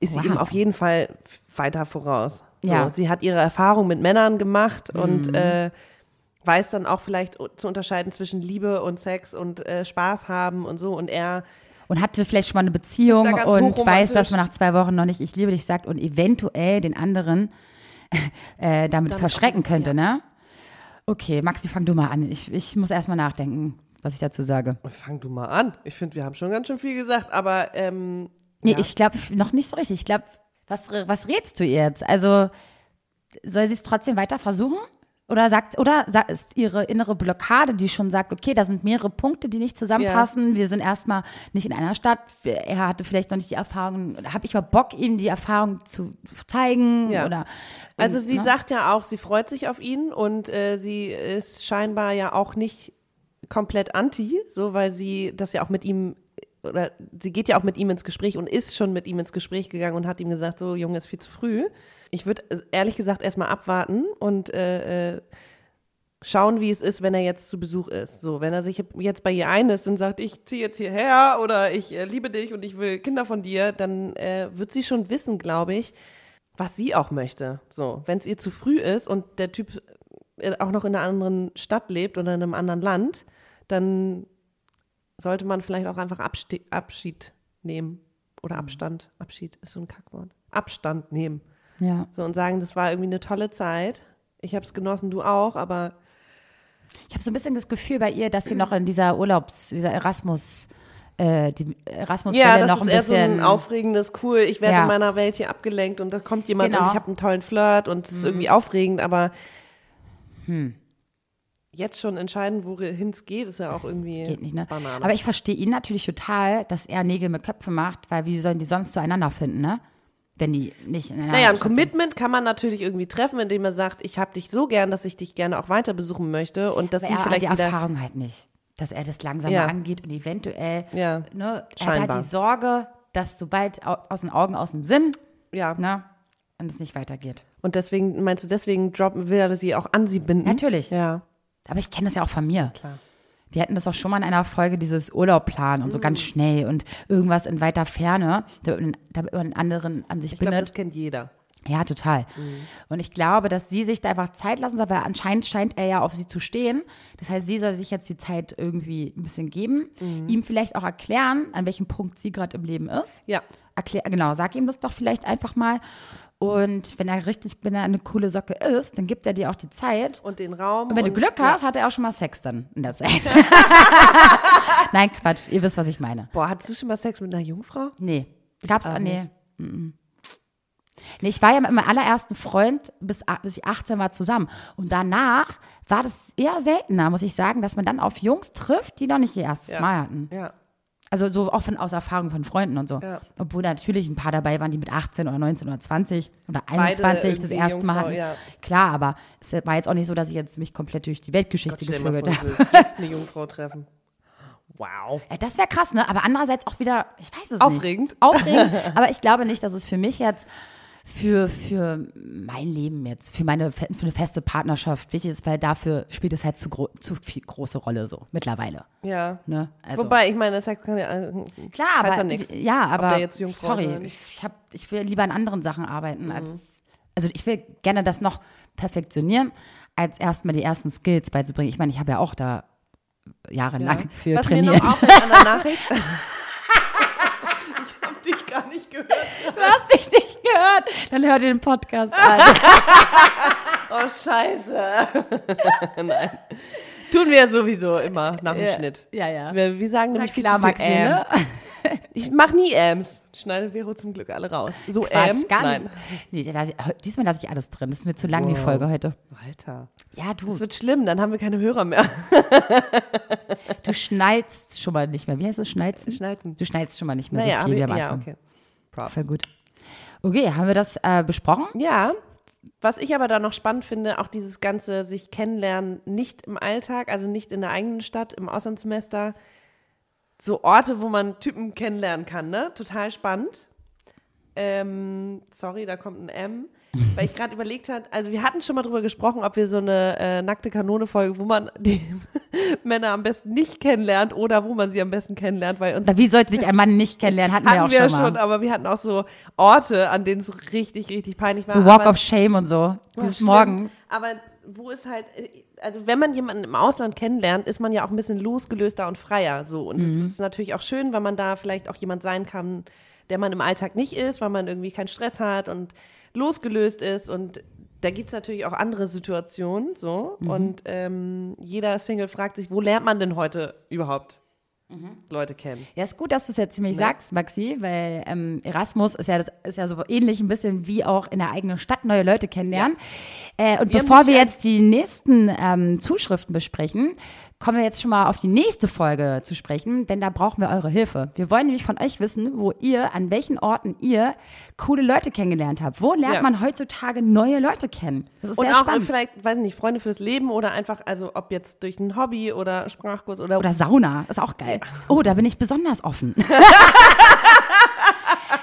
A: ist sie
B: Wow.
A: ihm auf jeden Fall weiter voraus. So,
B: Ja. Mhm.
A: Sie hat ihre Erfahrung mit Männern gemacht und äh, weiß dann auch vielleicht zu unterscheiden zwischen Liebe und Sex und äh, Spaß haben und so. Und er,
B: und hatte vielleicht schon mal eine Beziehung und weiß, dass man nach zwei Wochen noch nicht ich liebe dich sagt und eventuell den anderen [LAUGHS] äh, damit, verschrecken
A: auch-
B: könnte, ne? Okay, Maxi, fang du mal an. Ich, ich muss erst mal nachdenken, was ich dazu sage.
A: fang du mal an. Ich finde, wir haben schon ganz schön viel gesagt, aber ähm,
B: Nee,
A: ja.
B: ich glaube noch nicht so richtig. Ich glaube, was, was rätst du ihr jetzt? Also, soll sie es trotzdem weiter versuchen? Oder sagt, oder ist ihre innere Blockade, die schon sagt, okay, da sind mehrere Punkte, die nicht zusammenpassen. Wir sind erstmal nicht in einer Stadt. Er hatte vielleicht noch nicht die Erfahrung. Habe ich überhaupt Bock, ihm die Erfahrung zu zeigen?
A: Ja.
B: Oder,
A: Also
B: und,
A: sie
B: ne?
A: sagt ja auch, sie freut sich auf ihn und äh, sie ist scheinbar ja auch nicht komplett anti, so weil sie das ja auch mit ihm oder sie geht ja auch mit ihm ins Gespräch und ist schon mit ihm ins Gespräch gegangen und hat ihm gesagt, so Junge, ist viel zu früh. Ich würde ehrlich gesagt erstmal abwarten und äh, äh, schauen, wie es ist, wenn er jetzt zu Besuch ist. So, wenn er sich jetzt bei ihr einlässt und sagt, ich ziehe jetzt hierher oder ich äh, liebe dich und ich will Kinder von dir, dann äh, wird sie schon wissen, glaube ich, was sie auch möchte. So, wenn es ihr zu früh ist und der Typ äh, auch noch in einer anderen Stadt lebt oder in einem anderen Land, dann sollte man vielleicht auch einfach Abste Abschied nehmen. Oder
B: Mhm.
A: Abstand. Abschied ist so ein Kackwort. Abstand nehmen.
B: Ja.
A: So und sagen, das war irgendwie eine tolle Zeit. Ich habe es genossen, du auch, aber
B: Ich habe so ein bisschen das Gefühl bei ihr, dass sie noch in dieser Urlaubs, dieser Erasmus, äh, die Erasmus-Welle
A: ja, das
B: noch
A: ist
B: ein
A: eher so
B: bisschen.
A: ein aufregendes, cool, ich werde
B: Ja.
A: in meiner Welt hier abgelenkt und da kommt jemand
B: Genau.
A: und ich habe einen tollen Flirt und es ist irgendwie aufregend, aber jetzt schon entscheiden, wohin es geht, ist ja auch irgendwie
B: Geht nicht, ne?
A: Banane.
B: Aber ich verstehe ihn natürlich total, dass er Nägel mit Köpfe macht, weil wie sollen die sonst zueinander finden, ne? Wenn die nicht in einer
A: naja, ein. Commitment kann man natürlich irgendwie treffen, indem man sagt, ich habe dich so gern, dass ich dich gerne auch weiter besuchen möchte und dass
B: Aber
A: sie
B: er hat
A: vielleicht
B: die
A: wieder
B: Erfahrung halt nicht, dass er das langsam
A: Ja.
B: angeht und eventuell,
A: Ja,
B: ne, er hat
A: scheinbar.
B: halt die Sorge, dass sobald au- aus den Augen, aus dem Sinn,
A: ja.
B: ne, und es nicht weitergeht.
A: Und deswegen meinst du, deswegen droppen will er sie auch an sie binden?
B: Natürlich.
A: Ja,
B: Aber ich kenne das ja auch von mir.
A: klar.
B: Wir hatten das auch schon mal in einer Folge, dieses Urlaubplan und so
A: Mhm.
B: ganz schnell und irgendwas in weiter Ferne, damit man, anderen an sich
A: Ich glaube,
B: bindet.
A: das kennt jeder.
B: Ja, total. Und ich glaube, dass sie sich da einfach Zeit lassen soll, weil anscheinend scheint er ja auf sie zu stehen. Das heißt, sie soll sich jetzt die Zeit irgendwie ein bisschen geben, ihm vielleicht auch erklären, an welchem Punkt sie gerade im Leben ist.
A: Ja.
B: Erklär, genau, sag ihm das doch vielleicht einfach mal. Und wenn er richtig, wenn er eine coole Socke ist, dann gibt er dir auch die Zeit.
A: Und den Raum.
B: Und wenn du Glück
A: ja.
B: hast, hat er auch schon mal Sex dann in der Zeit. [LAUGHS] Nein, Quatsch, ihr wisst, was ich meine.
A: Boah, hattest du schon mal Sex mit einer Jungfrau?
B: Nee. Gab's
A: auch
B: nee.
A: nicht.
B: Nee, ich war ja mit meinem allerersten Freund bis, bis ich 18 war zusammen. Und danach war das eher seltener, muss ich sagen, dass man dann auf Jungs trifft, die noch nicht ihr erstes
A: Ja.
B: Mal hatten.
A: Ja.
B: Also so auch von, aus Erfahrung von Freunden und so.
A: Ja.
B: Obwohl natürlich ein paar dabei waren, die mit 18 oder 19 oder 20 oder
A: Beide
B: 21 das erste Mal hatten.
A: ja.
B: Klar, aber es war jetzt auch nicht so, dass ich jetzt mich komplett durch die Weltgeschichte
A: vor, du
B: habe.
A: jetzt eine Jungfrau treffen. Wow.
B: Ja, das wäre krass, ne? Aber andererseits auch wieder, ich weiß es
A: Aufregend.
B: nicht. Aufregend. Aber ich glaube nicht, dass es für mich jetzt für, für mein Leben jetzt, für meine für eine feste Partnerschaft wichtig ist, weil dafür spielt es halt zu, gro zu viel große Rolle so mittlerweile.
A: Ja.
B: Ne? Also,
A: Wobei, ich meine, Sex kann ja. äh,
B: klar, aber
A: ja nix.
B: ja, aber
A: jetzt
B: sorry, ich hab, ich will lieber an anderen Sachen
A: Mhm.
B: arbeiten als also ich will gerne das noch perfektionieren, als erstmal die ersten Skills beizubringen. Ich meine, ich habe ja auch da jahrelang für
A: Was
B: trainiert.
A: mir noch auffällt an der Nachricht. [LAUGHS] gar nicht gehört.
B: Du hast mich nicht gehört. Dann hör dir den Podcast an. [LAUGHS]
A: Oh, scheiße. [LAUGHS] Nein. Tun wir sowieso immer nach dem
B: Ja,
A: Schnitt.
B: ja, ja.
A: Wir, wir sagen
B: Na
A: nämlich viel
B: klar,
A: zu viel
B: Maxi,
A: ähm.
B: ne?
A: Ich mach nie Ams. Schneidet Vero zum Glück alle raus. So
B: Quatsch,
A: ähm?
B: gar
A: Nein.
B: nicht. Nee, lass ich, diesmal lasse ich alles drin. Das ist mir zu lang, die Folge heute.
A: Alter.
B: Ja, du,
A: Das wird schlimm, dann haben wir keine Hörer mehr. [LAUGHS]
B: du schnallst schon mal nicht mehr. Wie heißt das? Schnalzen?
A: Schnalzen.
B: Du schnallst schon mal nicht mehr
A: Naja,
B: so viel wie am
A: ja,
B: Anfang.
A: okay. Props.
B: Voll gut. Okay, haben wir das äh, besprochen?
A: Ja, was ich aber da noch spannend finde, auch dieses ganze sich kennenlernen, nicht im Alltag, also nicht in der eigenen Stadt, im Auslandssemester, so Orte, wo man Typen kennenlernen kann, ne? Total spannend. Ähm, sorry, da kommt ein M. Weil ich gerade überlegt habe, also wir hatten schon mal drüber gesprochen, ob wir so eine äh, nackte Kanone-Folge, wo man die [LAUGHS] Männer am besten nicht kennenlernt oder wo man sie am besten kennenlernt, weil uns
B: Na, wie sollte dich ein Mann nicht kennenlernen? Hatten, wir
A: hatten
B: auch
A: wir
B: schon
A: schon,
B: mal.
A: aber wir hatten auch so Orte, an denen es richtig, richtig peinlich war.
B: so Walk
A: aber-
B: of Shame und so. Dieses. Morgens.
A: Aber wo ist halt, also wenn man jemanden im Ausland kennenlernt, ist man ja auch ein bisschen losgelöster und freier. So. Und es
B: Mhm.
A: ist natürlich auch schön, weil man da vielleicht auch jemand sein kann, der man im Alltag nicht ist, weil man irgendwie keinen Stress hat und losgelöst ist. Und da gibt es natürlich auch andere Situationen. So.
B: Mhm.
A: Und ähm, jeder Single fragt sich, wo lernt man denn heute überhaupt
B: Mhm.
A: Leute kennen?
B: Ja, ist gut, dass du es jetzt ziemlich
A: Ne?
B: sagst, Maxi, weil ähm, Erasmus ist ja, das ist ja so ähnlich ein bisschen wie auch in der eigenen Stadt neue Leute kennenlernen. Äh, und
A: Wir
B: bevor wir jetzt die nächsten ähm, Zuschriften besprechen, kommen wir jetzt schon mal auf die nächste Folge zu sprechen, denn da brauchen wir eure Hilfe. Wir wollen nämlich von euch wissen, wo ihr, an welchen Orten ihr coole Leute kennengelernt habt. Wo lernt
A: Ja.
B: man heutzutage neue Leute kennen? Das ist
A: Und
B: sehr
A: auch
B: spannend.
A: vielleicht, weiß ich nicht, Freunde fürs Leben oder einfach, also ob jetzt durch ein Hobby oder Sprachkurs oder,
B: Oder Sauna, ist auch geil. Oh, da bin ich besonders offen. [LAUGHS] [LAUGHS]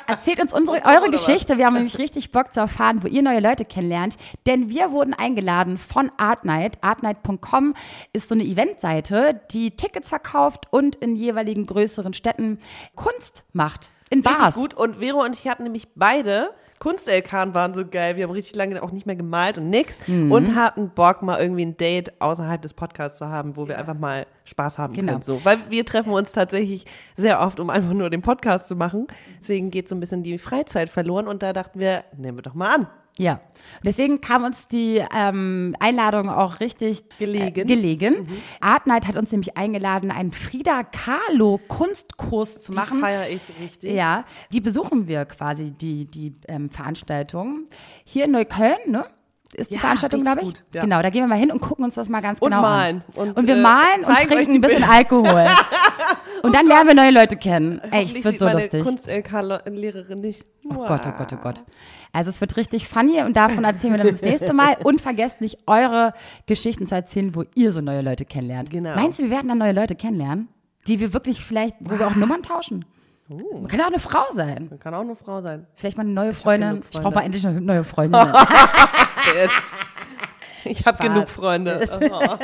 B: Erzählt uns unsere, [LAUGHS] eure? Geschichte. Wir haben nämlich richtig Bock zu erfahren, wo ihr neue Leute kennenlernt. Denn wir wurden eingeladen von Artnight. Artnight.com ist so eine Eventseite, die Tickets verkauft und in jeweiligen größeren Städten Kunst macht. In
A: Richtig
B: Bars.
A: gut. Und Vero und ich hatten nämlich beide Kunst-LKs waren so geil. Wir haben richtig lange auch nicht mehr gemalt und nix.
B: Mhm.
A: Und hatten Bock, mal irgendwie ein Date außerhalb des Podcasts zu haben, wo wir einfach mal Spaß haben
B: Genau.
A: können. So. Weil wir treffen uns tatsächlich sehr oft, um einfach nur den Podcast zu machen. Deswegen geht so ein bisschen die Freizeit verloren. Und da dachten wir, nehmen wir doch mal an.
B: Ja. Deswegen kam uns die ähm, Einladung auch richtig
A: Gelegen.
B: Äh, gelegen. Art Night hat uns nämlich eingeladen, einen Frida Kahlo Kunstkurs zu machen.
A: Feiere ich richtig.
B: Ja, die besuchen wir quasi, die, die ähm, Veranstaltung. Hier in Neukölln, ne? Ist die
A: Ja,
B: Veranstaltung, glaube ich.
A: gut, ja.
B: Genau, da gehen wir mal hin und gucken uns das mal ganz
A: Und
B: genau
A: malen.
B: an.
A: Und,
B: Und, wir
A: äh,
B: malen und
A: zeigen euch
B: trinken ein bisschen
A: Bilder.
B: Alkohol. [LAUGHS] und dann lernen wir neue Leute kennen. Ey, es wird so
A: meine
B: lustig.
A: Kunst-LK-Lehrerin nicht.
B: Oh Gott, oh Gott, oh Gott. Also es wird richtig funny und davon erzählen wir dann das nächste Mal. [LAUGHS] Und vergesst nicht, eure Geschichten zu erzählen, wo ihr so neue Leute kennenlernt.
A: Genau.
B: Meinst du, wir werden dann neue Leute kennenlernen? Die wir wirklich vielleicht, wo wir auch Nummern tauschen? Man kann auch eine Frau sein.
A: Kann auch eine Frau sein.
B: Vielleicht mal eine neue Freundin.
A: genug
B: Ich brauche mal
A: Freunde.
B: endlich eine neue Freundin. [LAUGHS] [LAUGHS]
A: Ich habe genug Freunde. [LAUGHS] Oh,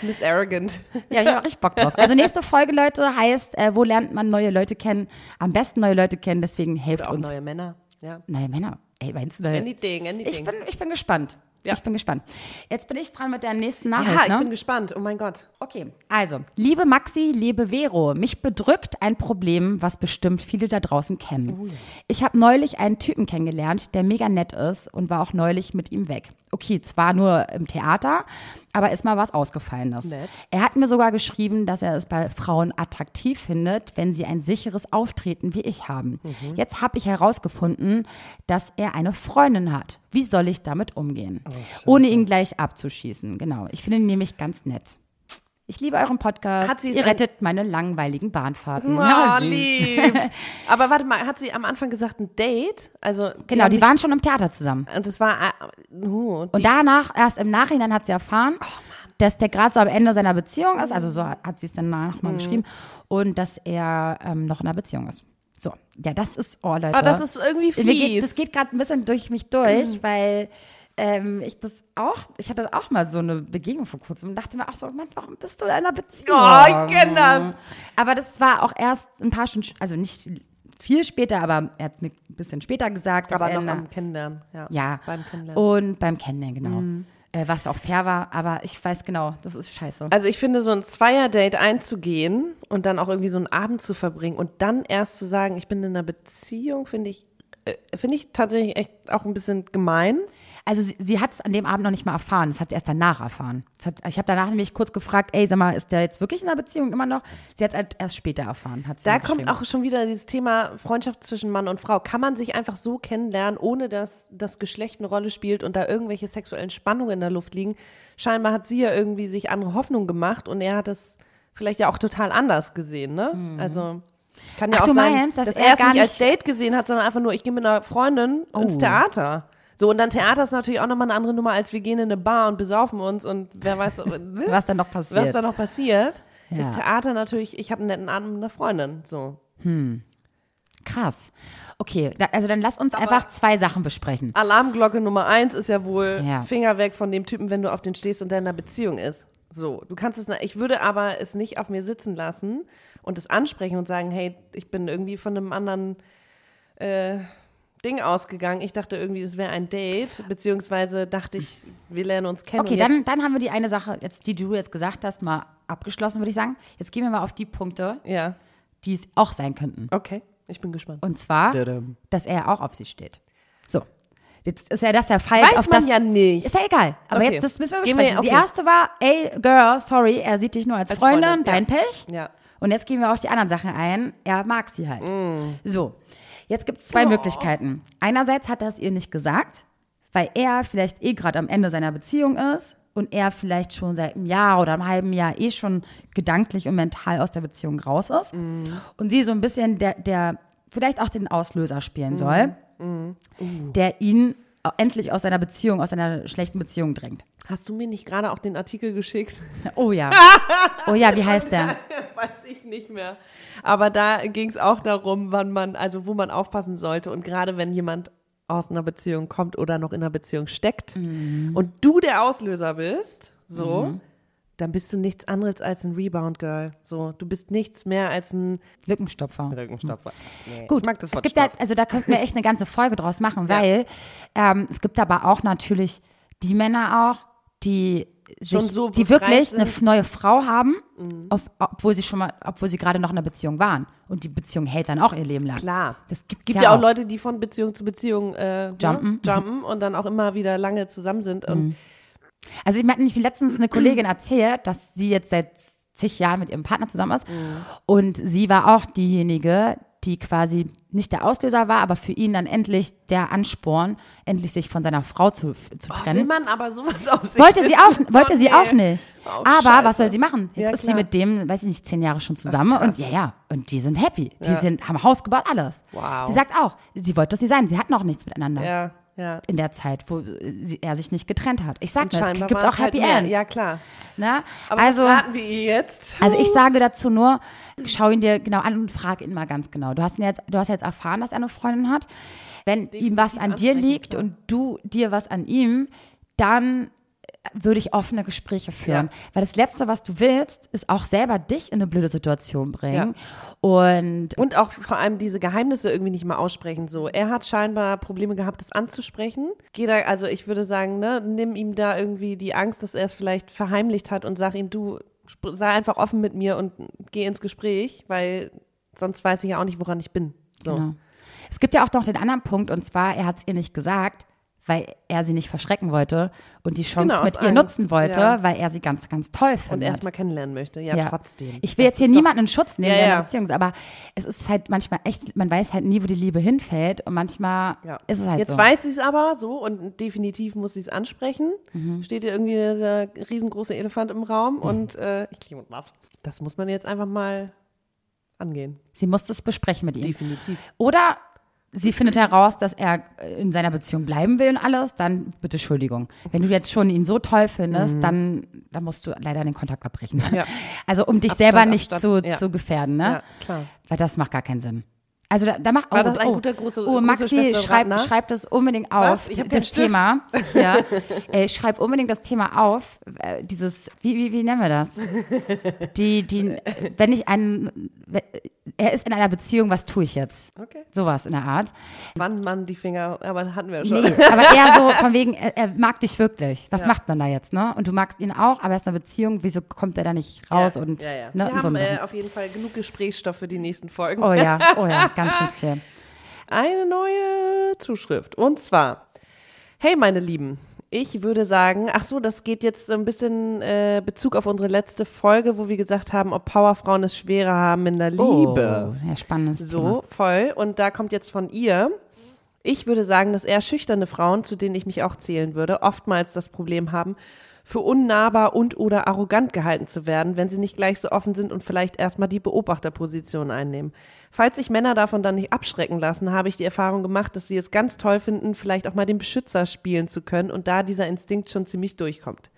A: Miss Arrogant.
B: ja, ich habe richtig Bock drauf. Also nächste Folge, Leute, heißt, äh, wo lernt man neue Leute kennen? Am besten neue Leute kennen, deswegen helft
A: Auch
B: uns.
A: neue Männer. Ja.
B: Neue Männer. Ey, meinst du neue?
A: Anything, anything.
B: Ich bin, ich bin gespannt.
A: Ja.
B: Ich bin gespannt. Jetzt bin ich dran mit der nächsten
A: ja,
B: Nachricht.
A: ich
B: ne?
A: bin gespannt. Oh mein Gott.
B: Okay, also, liebe Maxi, liebe Vero, mich bedrückt ein Problem, was bestimmt viele da draußen kennen. Ich habe neulich einen Typen kennengelernt, der mega nett ist und war auch neulich mit ihm weg. Okay, zwar nur im Theater, aber ist mal was Ausgefallenes.
A: Nett.
B: Er hat mir sogar geschrieben, dass er es bei Frauen attraktiv findet, wenn sie ein sicheres Auftreten wie ich haben. Jetzt habe ich herausgefunden, dass er eine Freundin hat. Wie soll ich damit umgehen? Ohne ihn gleich abzuschießen. Genau. Ich finde ihn nämlich ganz nett. Ich liebe euren Podcast.
A: Hat sie es
B: Ihr rettet meine langweiligen Bahnfahrten.
A: Oh,
B: Ja,
A: lieb. [LAUGHS] Aber warte mal, hat sie am Anfang gesagt ein Date? Also
B: Genau,
A: haben
B: die waren schon im Theater zusammen.
A: Und das war uh, die,
B: Und danach, erst im Nachhinein hat sie erfahren, dass der gerade so am Ende seiner Beziehung ist, also so hat sie es dann danach
A: Mhm.
B: mal geschrieben, und dass er ähm, noch in einer Beziehung ist. So, ja, das ist, oh Leute.
A: Ah, das ist irgendwie
B: Mir geht,
A: fies.
B: das geht gerade ein bisschen durch mich durch, weil ähm, ich das auch, ich hatte auch mal so eine Begegnung vor kurzem und dachte mir, ach so, Mann, warum bist du in einer Beziehung?
A: Oh, ich kenn das.
B: Aber das war auch erst ein paar Stunden, also nicht viel später, aber er hat mir ein bisschen später gesagt,
A: aber
B: er
A: noch am Kennenlernen. Ja,
B: ja.
A: beim Kennenlernen.
B: Und beim Kennenlernen, genau. Äh, was auch fair war, aber ich weiß genau, das ist scheiße.
A: Also ich finde, so ein Zweier-Date einzugehen und dann auch irgendwie so einen Abend zu verbringen und dann erst zu sagen, ich bin in einer Beziehung, finde ich, äh, finde ich tatsächlich echt auch ein bisschen gemein.
B: Also sie, sie hat es an dem Abend noch nicht mal erfahren, das hat sie erst danach erfahren. Hat, ich habe danach nämlich kurz gefragt, ey, sag mal, ist der jetzt wirklich in einer Beziehung immer noch? Sie hat es halt erst später erfahren, hat sie
A: Da kommt auch schon wieder dieses Thema Freundschaft zwischen Mann und Frau. Kann man sich einfach so kennenlernen, ohne dass das Geschlecht eine Rolle spielt und da irgendwelche sexuellen Spannungen in der Luft liegen? Scheinbar hat sie ja irgendwie sich andere Hoffnung gemacht und er hat es vielleicht ja auch total anders gesehen, ne? Also kann ja
B: Ach,
A: auch
B: du
A: sein,
B: meinst, dass
A: dass
B: er
A: es
B: gar
A: nicht als Date gesehen hat, sondern einfach nur, ich gehe mit einer Freundin ins
B: Oh.
A: Theater. So, und dann Theater ist natürlich auch nochmal eine andere Nummer, als wir gehen in eine Bar und besaufen uns und wer weiß, [LAUGHS]
B: was dann noch passiert.
A: was da noch passiert.
B: Ja.
A: Ist Theater natürlich, ich habe einen netten Abend mit einer Freundin. So.
B: Krass. Okay, da, also dann lass uns einfach zwei Sachen besprechen.
A: Alarmglocke Nummer eins ist ja wohl
B: Ja.
A: Finger weg von dem Typen, wenn du auf den stehst und der in einer Beziehung ist. So, du kannst es, ich würde aber es nicht auf mir sitzen lassen und es ansprechen und sagen, hey, ich bin irgendwie von einem anderen äh, Ding ausgegangen. Ich dachte irgendwie, das wäre ein Date, beziehungsweise dachte ich, wir lernen uns kennen.
B: Okay, dann, dann haben wir die eine Sache, jetzt, die du jetzt gesagt hast, mal abgeschlossen, würde ich sagen. Jetzt gehen wir mal auf die Punkte,
A: Ja,
B: die es auch sein könnten.
A: okay, ich bin gespannt.
B: Und zwar,
A: Dadam.
B: dass er auch auf sie steht. So. Jetzt ist ja das der Fall.
A: Weiß
B: auf
A: man
B: das,
A: ja nicht.
B: Ist ja egal. Aber
A: Okay.
B: jetzt, das müssen wir
A: Gehen wir-
B: besprechen. Die
A: okay.
B: erste war, ey, Girl, sorry, er sieht dich nur als,
A: Als
B: Freundin,
A: Freundin, ja.
B: dein Pech.
A: Ja.
B: Und jetzt gehen wir auf die anderen Sachen ein. Er mag sie halt.
A: Mm.
B: So. Jetzt gibt es zwei
A: Oh.
B: Möglichkeiten. Einerseits hat er es ihr nicht gesagt, weil er vielleicht eh gerade am Ende seiner Beziehung ist und er vielleicht schon seit einem Jahr oder einem halben Jahr eh schon gedanklich und mental aus der Beziehung raus ist.
A: Mm.
B: Und sie so ein bisschen der, der vielleicht auch den Auslöser spielen
A: Mm.
B: soll, der ihn endlich aus seiner Beziehung, aus seiner schlechten Beziehung drängt.
A: Hast du mir nicht gerade auch den Artikel geschickt? [LAUGHS]
B: Oh ja. [LAUGHS] Oh ja, wie heißt der? [LAUGHS]
A: Weiß ich nicht mehr. Aber da ging es auch darum, wann man, also wo man aufpassen sollte. Und gerade wenn jemand aus einer Beziehung kommt oder noch in einer Beziehung steckt und du der Auslöser bist, so, dann bist du nichts anderes als ein Rebound-Girl. So, du bist nichts mehr als ein
B: Lückenstopfer.
A: Rückenstopfer. Nee,
B: Gut,
A: ich mag das
B: es gibt ja,
A: Stopp.
B: also da könnten wir echt eine ganze Folge draus machen,
A: Ja.
B: weil ähm, es gibt aber auch natürlich die Männer auch, die sich,
A: Schon so
B: die wirklich eine
A: sind. Mhm.
B: neue Frau haben, auf, obwohl sie schon mal, obwohl sie gerade noch in einer Beziehung waren. Und die Beziehung hält dann auch ihr Leben lang.
A: Klar.
B: Das
A: gibt
B: ja
A: ja auch
B: auch.
A: Leute, die von Beziehung zu Beziehung äh,
B: Jumpen.
A: Ne, jumpen und dann auch immer wieder lange zusammen sind. Und
B: Also ich mir hat nämlich letztens eine Kollegin erzählt, dass sie jetzt seit zig Jahren mit ihrem Partner zusammen ist. Und sie war auch diejenige, die quasi nicht der Auslöser war, aber für ihn dann endlich der Ansporn, endlich sich von seiner Frau zu, zu
A: will
B: trennen.
A: man aber sowas auf sich
B: Wollte sie auch, wollte sie
A: nee.
B: auch nicht.
A: Oh,
B: Aber
A: Scheiße.
B: was soll sie machen? Jetzt
A: Ja,
B: ist sie
A: klar.
B: mit dem, weiß ich nicht, zehn Jahre schon zusammen und ja, ja, und die sind happy. Die
A: Ja.
B: sind, haben Haus gebaut, alles.
A: Wow.
B: Sie sagt auch, sie wollte, dass sie sein. Sie hatten auch nichts miteinander
A: Ja, ja.
B: in der Zeit, wo sie, er sich nicht getrennt hat. Ich sag nur, es gibt auch
A: halt
B: Happy
A: mehr.
B: Ends.
A: Ja, klar.
B: Ne?
A: Aber
B: also,
A: was raten wir ihr jetzt?
B: also ich sage dazu nur, schau ihn dir genau an und frag ihn mal ganz genau. Du hast, ihn jetzt, du hast jetzt erfahren, dass er eine Freundin hat. Wenn ihm was an dir liegt
A: klar.
B: und du dir was an ihm, dann würde ich offene Gespräche führen.
A: Ja.
B: Weil das Letzte, was du willst, ist auch selber dich in eine blöde Situation bringen. Und
A: Und auch vor allem diese Geheimnisse irgendwie nicht mal aussprechen. So, er hat scheinbar Probleme gehabt, das anzusprechen. Geh da, also ich würde sagen, ne, nimm ihm da irgendwie die Angst, dass er es vielleicht verheimlicht hat und sag ihm, du sei einfach offen mit mir und geh ins Gespräch, weil sonst weiß ich ja auch nicht, woran ich bin. So.
B: Genau. Es gibt ja auch noch den anderen Punkt, und zwar, er hat es ihr nicht gesagt, weil er sie nicht verschrecken wollte und die Chance
A: Genau,
B: mit ihr
A: Angst,
B: nutzen wollte,
A: ja.
B: weil er sie ganz, ganz toll
A: Und
B: findet.
A: erstmal kennenlernen möchte. Ja, trotzdem.
B: Ich will
A: Das
B: jetzt hier niemanden in Schutz nehmen,
A: Ja,
B: der in
A: ja.
B: einer Beziehung ist, aber es ist halt manchmal echt, man weiß halt nie, wo die Liebe hinfällt und manchmal
A: Ja.
B: ist es halt
A: Jetzt
B: so.
A: weiß sie es aber so und definitiv muss sie es ansprechen.
B: Mhm.
A: Steht hier irgendwie dieser riesengroße Elefant im Raum und äh, ich liebe was. Das muss man jetzt einfach mal angehen.
B: Sie muss das besprechen mit ihm.
A: Definitiv.
B: Oder sie findet heraus, dass er in seiner Beziehung bleiben will und alles, dann bitte Entschuldigung. Wenn du jetzt schon ihn so toll findest, dann, dann musst du leider den Kontakt abbrechen.
A: Mhm. Ja. [LAUGHS]
B: Also um dich
A: Abstand,
B: selber nicht
A: Abstand,
B: zu,
A: ja.
B: zu gefährden, ne?
A: Ja, klar.
B: Weil das macht gar keinen Sinn. Also da, da macht
A: War
B: oh,
A: das ein
B: oh,
A: guter große-
B: Oh, Maxi, schreib,
A: Ratner?
B: schreib das unbedingt auf.
A: Ich hab keinen
B: das
A: Stift.
B: Thema. Ja. [LAUGHS] äh, schreib unbedingt das Thema auf. Äh, dieses, wie, wie, wie nennen wir das? Die, die, wenn ich einen, er ist in einer Beziehung, was tue ich jetzt?
A: Okay.
B: Sowas in der Art.
A: Wann man die Finger, aber hatten wir schon.
B: Nee, aber eher so von wegen, er, er mag dich wirklich. Was
A: Ja.
B: macht man da jetzt, ne? Und du magst ihn auch, aber er ist in einer Beziehung, wieso kommt er da nicht raus
A: ja,
B: und,
A: ja, ja.
B: Ne,
A: Wir
B: und so
A: haben
B: Sachen.
A: äh, auf jeden Fall genug Gesprächsstoff für die nächsten Folgen.
B: Oh ja, oh ja, [LAUGHS] ganz schön viel.
A: Eine neue Zuschrift. Und zwar, hey meine Lieben, ich würde sagen, ach so, das geht jetzt so ein bisschen äh, Bezug auf unsere letzte Folge, wo wir gesagt haben, ob Powerfrauen es schwerer haben in der Liebe.
B: Oh, ja, spannendes
A: So, voll. Und da kommt jetzt von ihr. Ich würde sagen, dass eher schüchterne Frauen, zu denen ich mich auch zählen würde, oftmals das Problem haben, für unnahbar und oder arrogant gehalten zu werden, wenn sie nicht gleich so offen sind und vielleicht erstmal die Beobachterposition einnehmen. Falls sich Männer davon dann nicht abschrecken lassen, habe ich die Erfahrung gemacht, dass sie es ganz toll finden, vielleicht auch mal den Beschützer spielen zu können und da dieser Instinkt schon ziemlich durchkommt.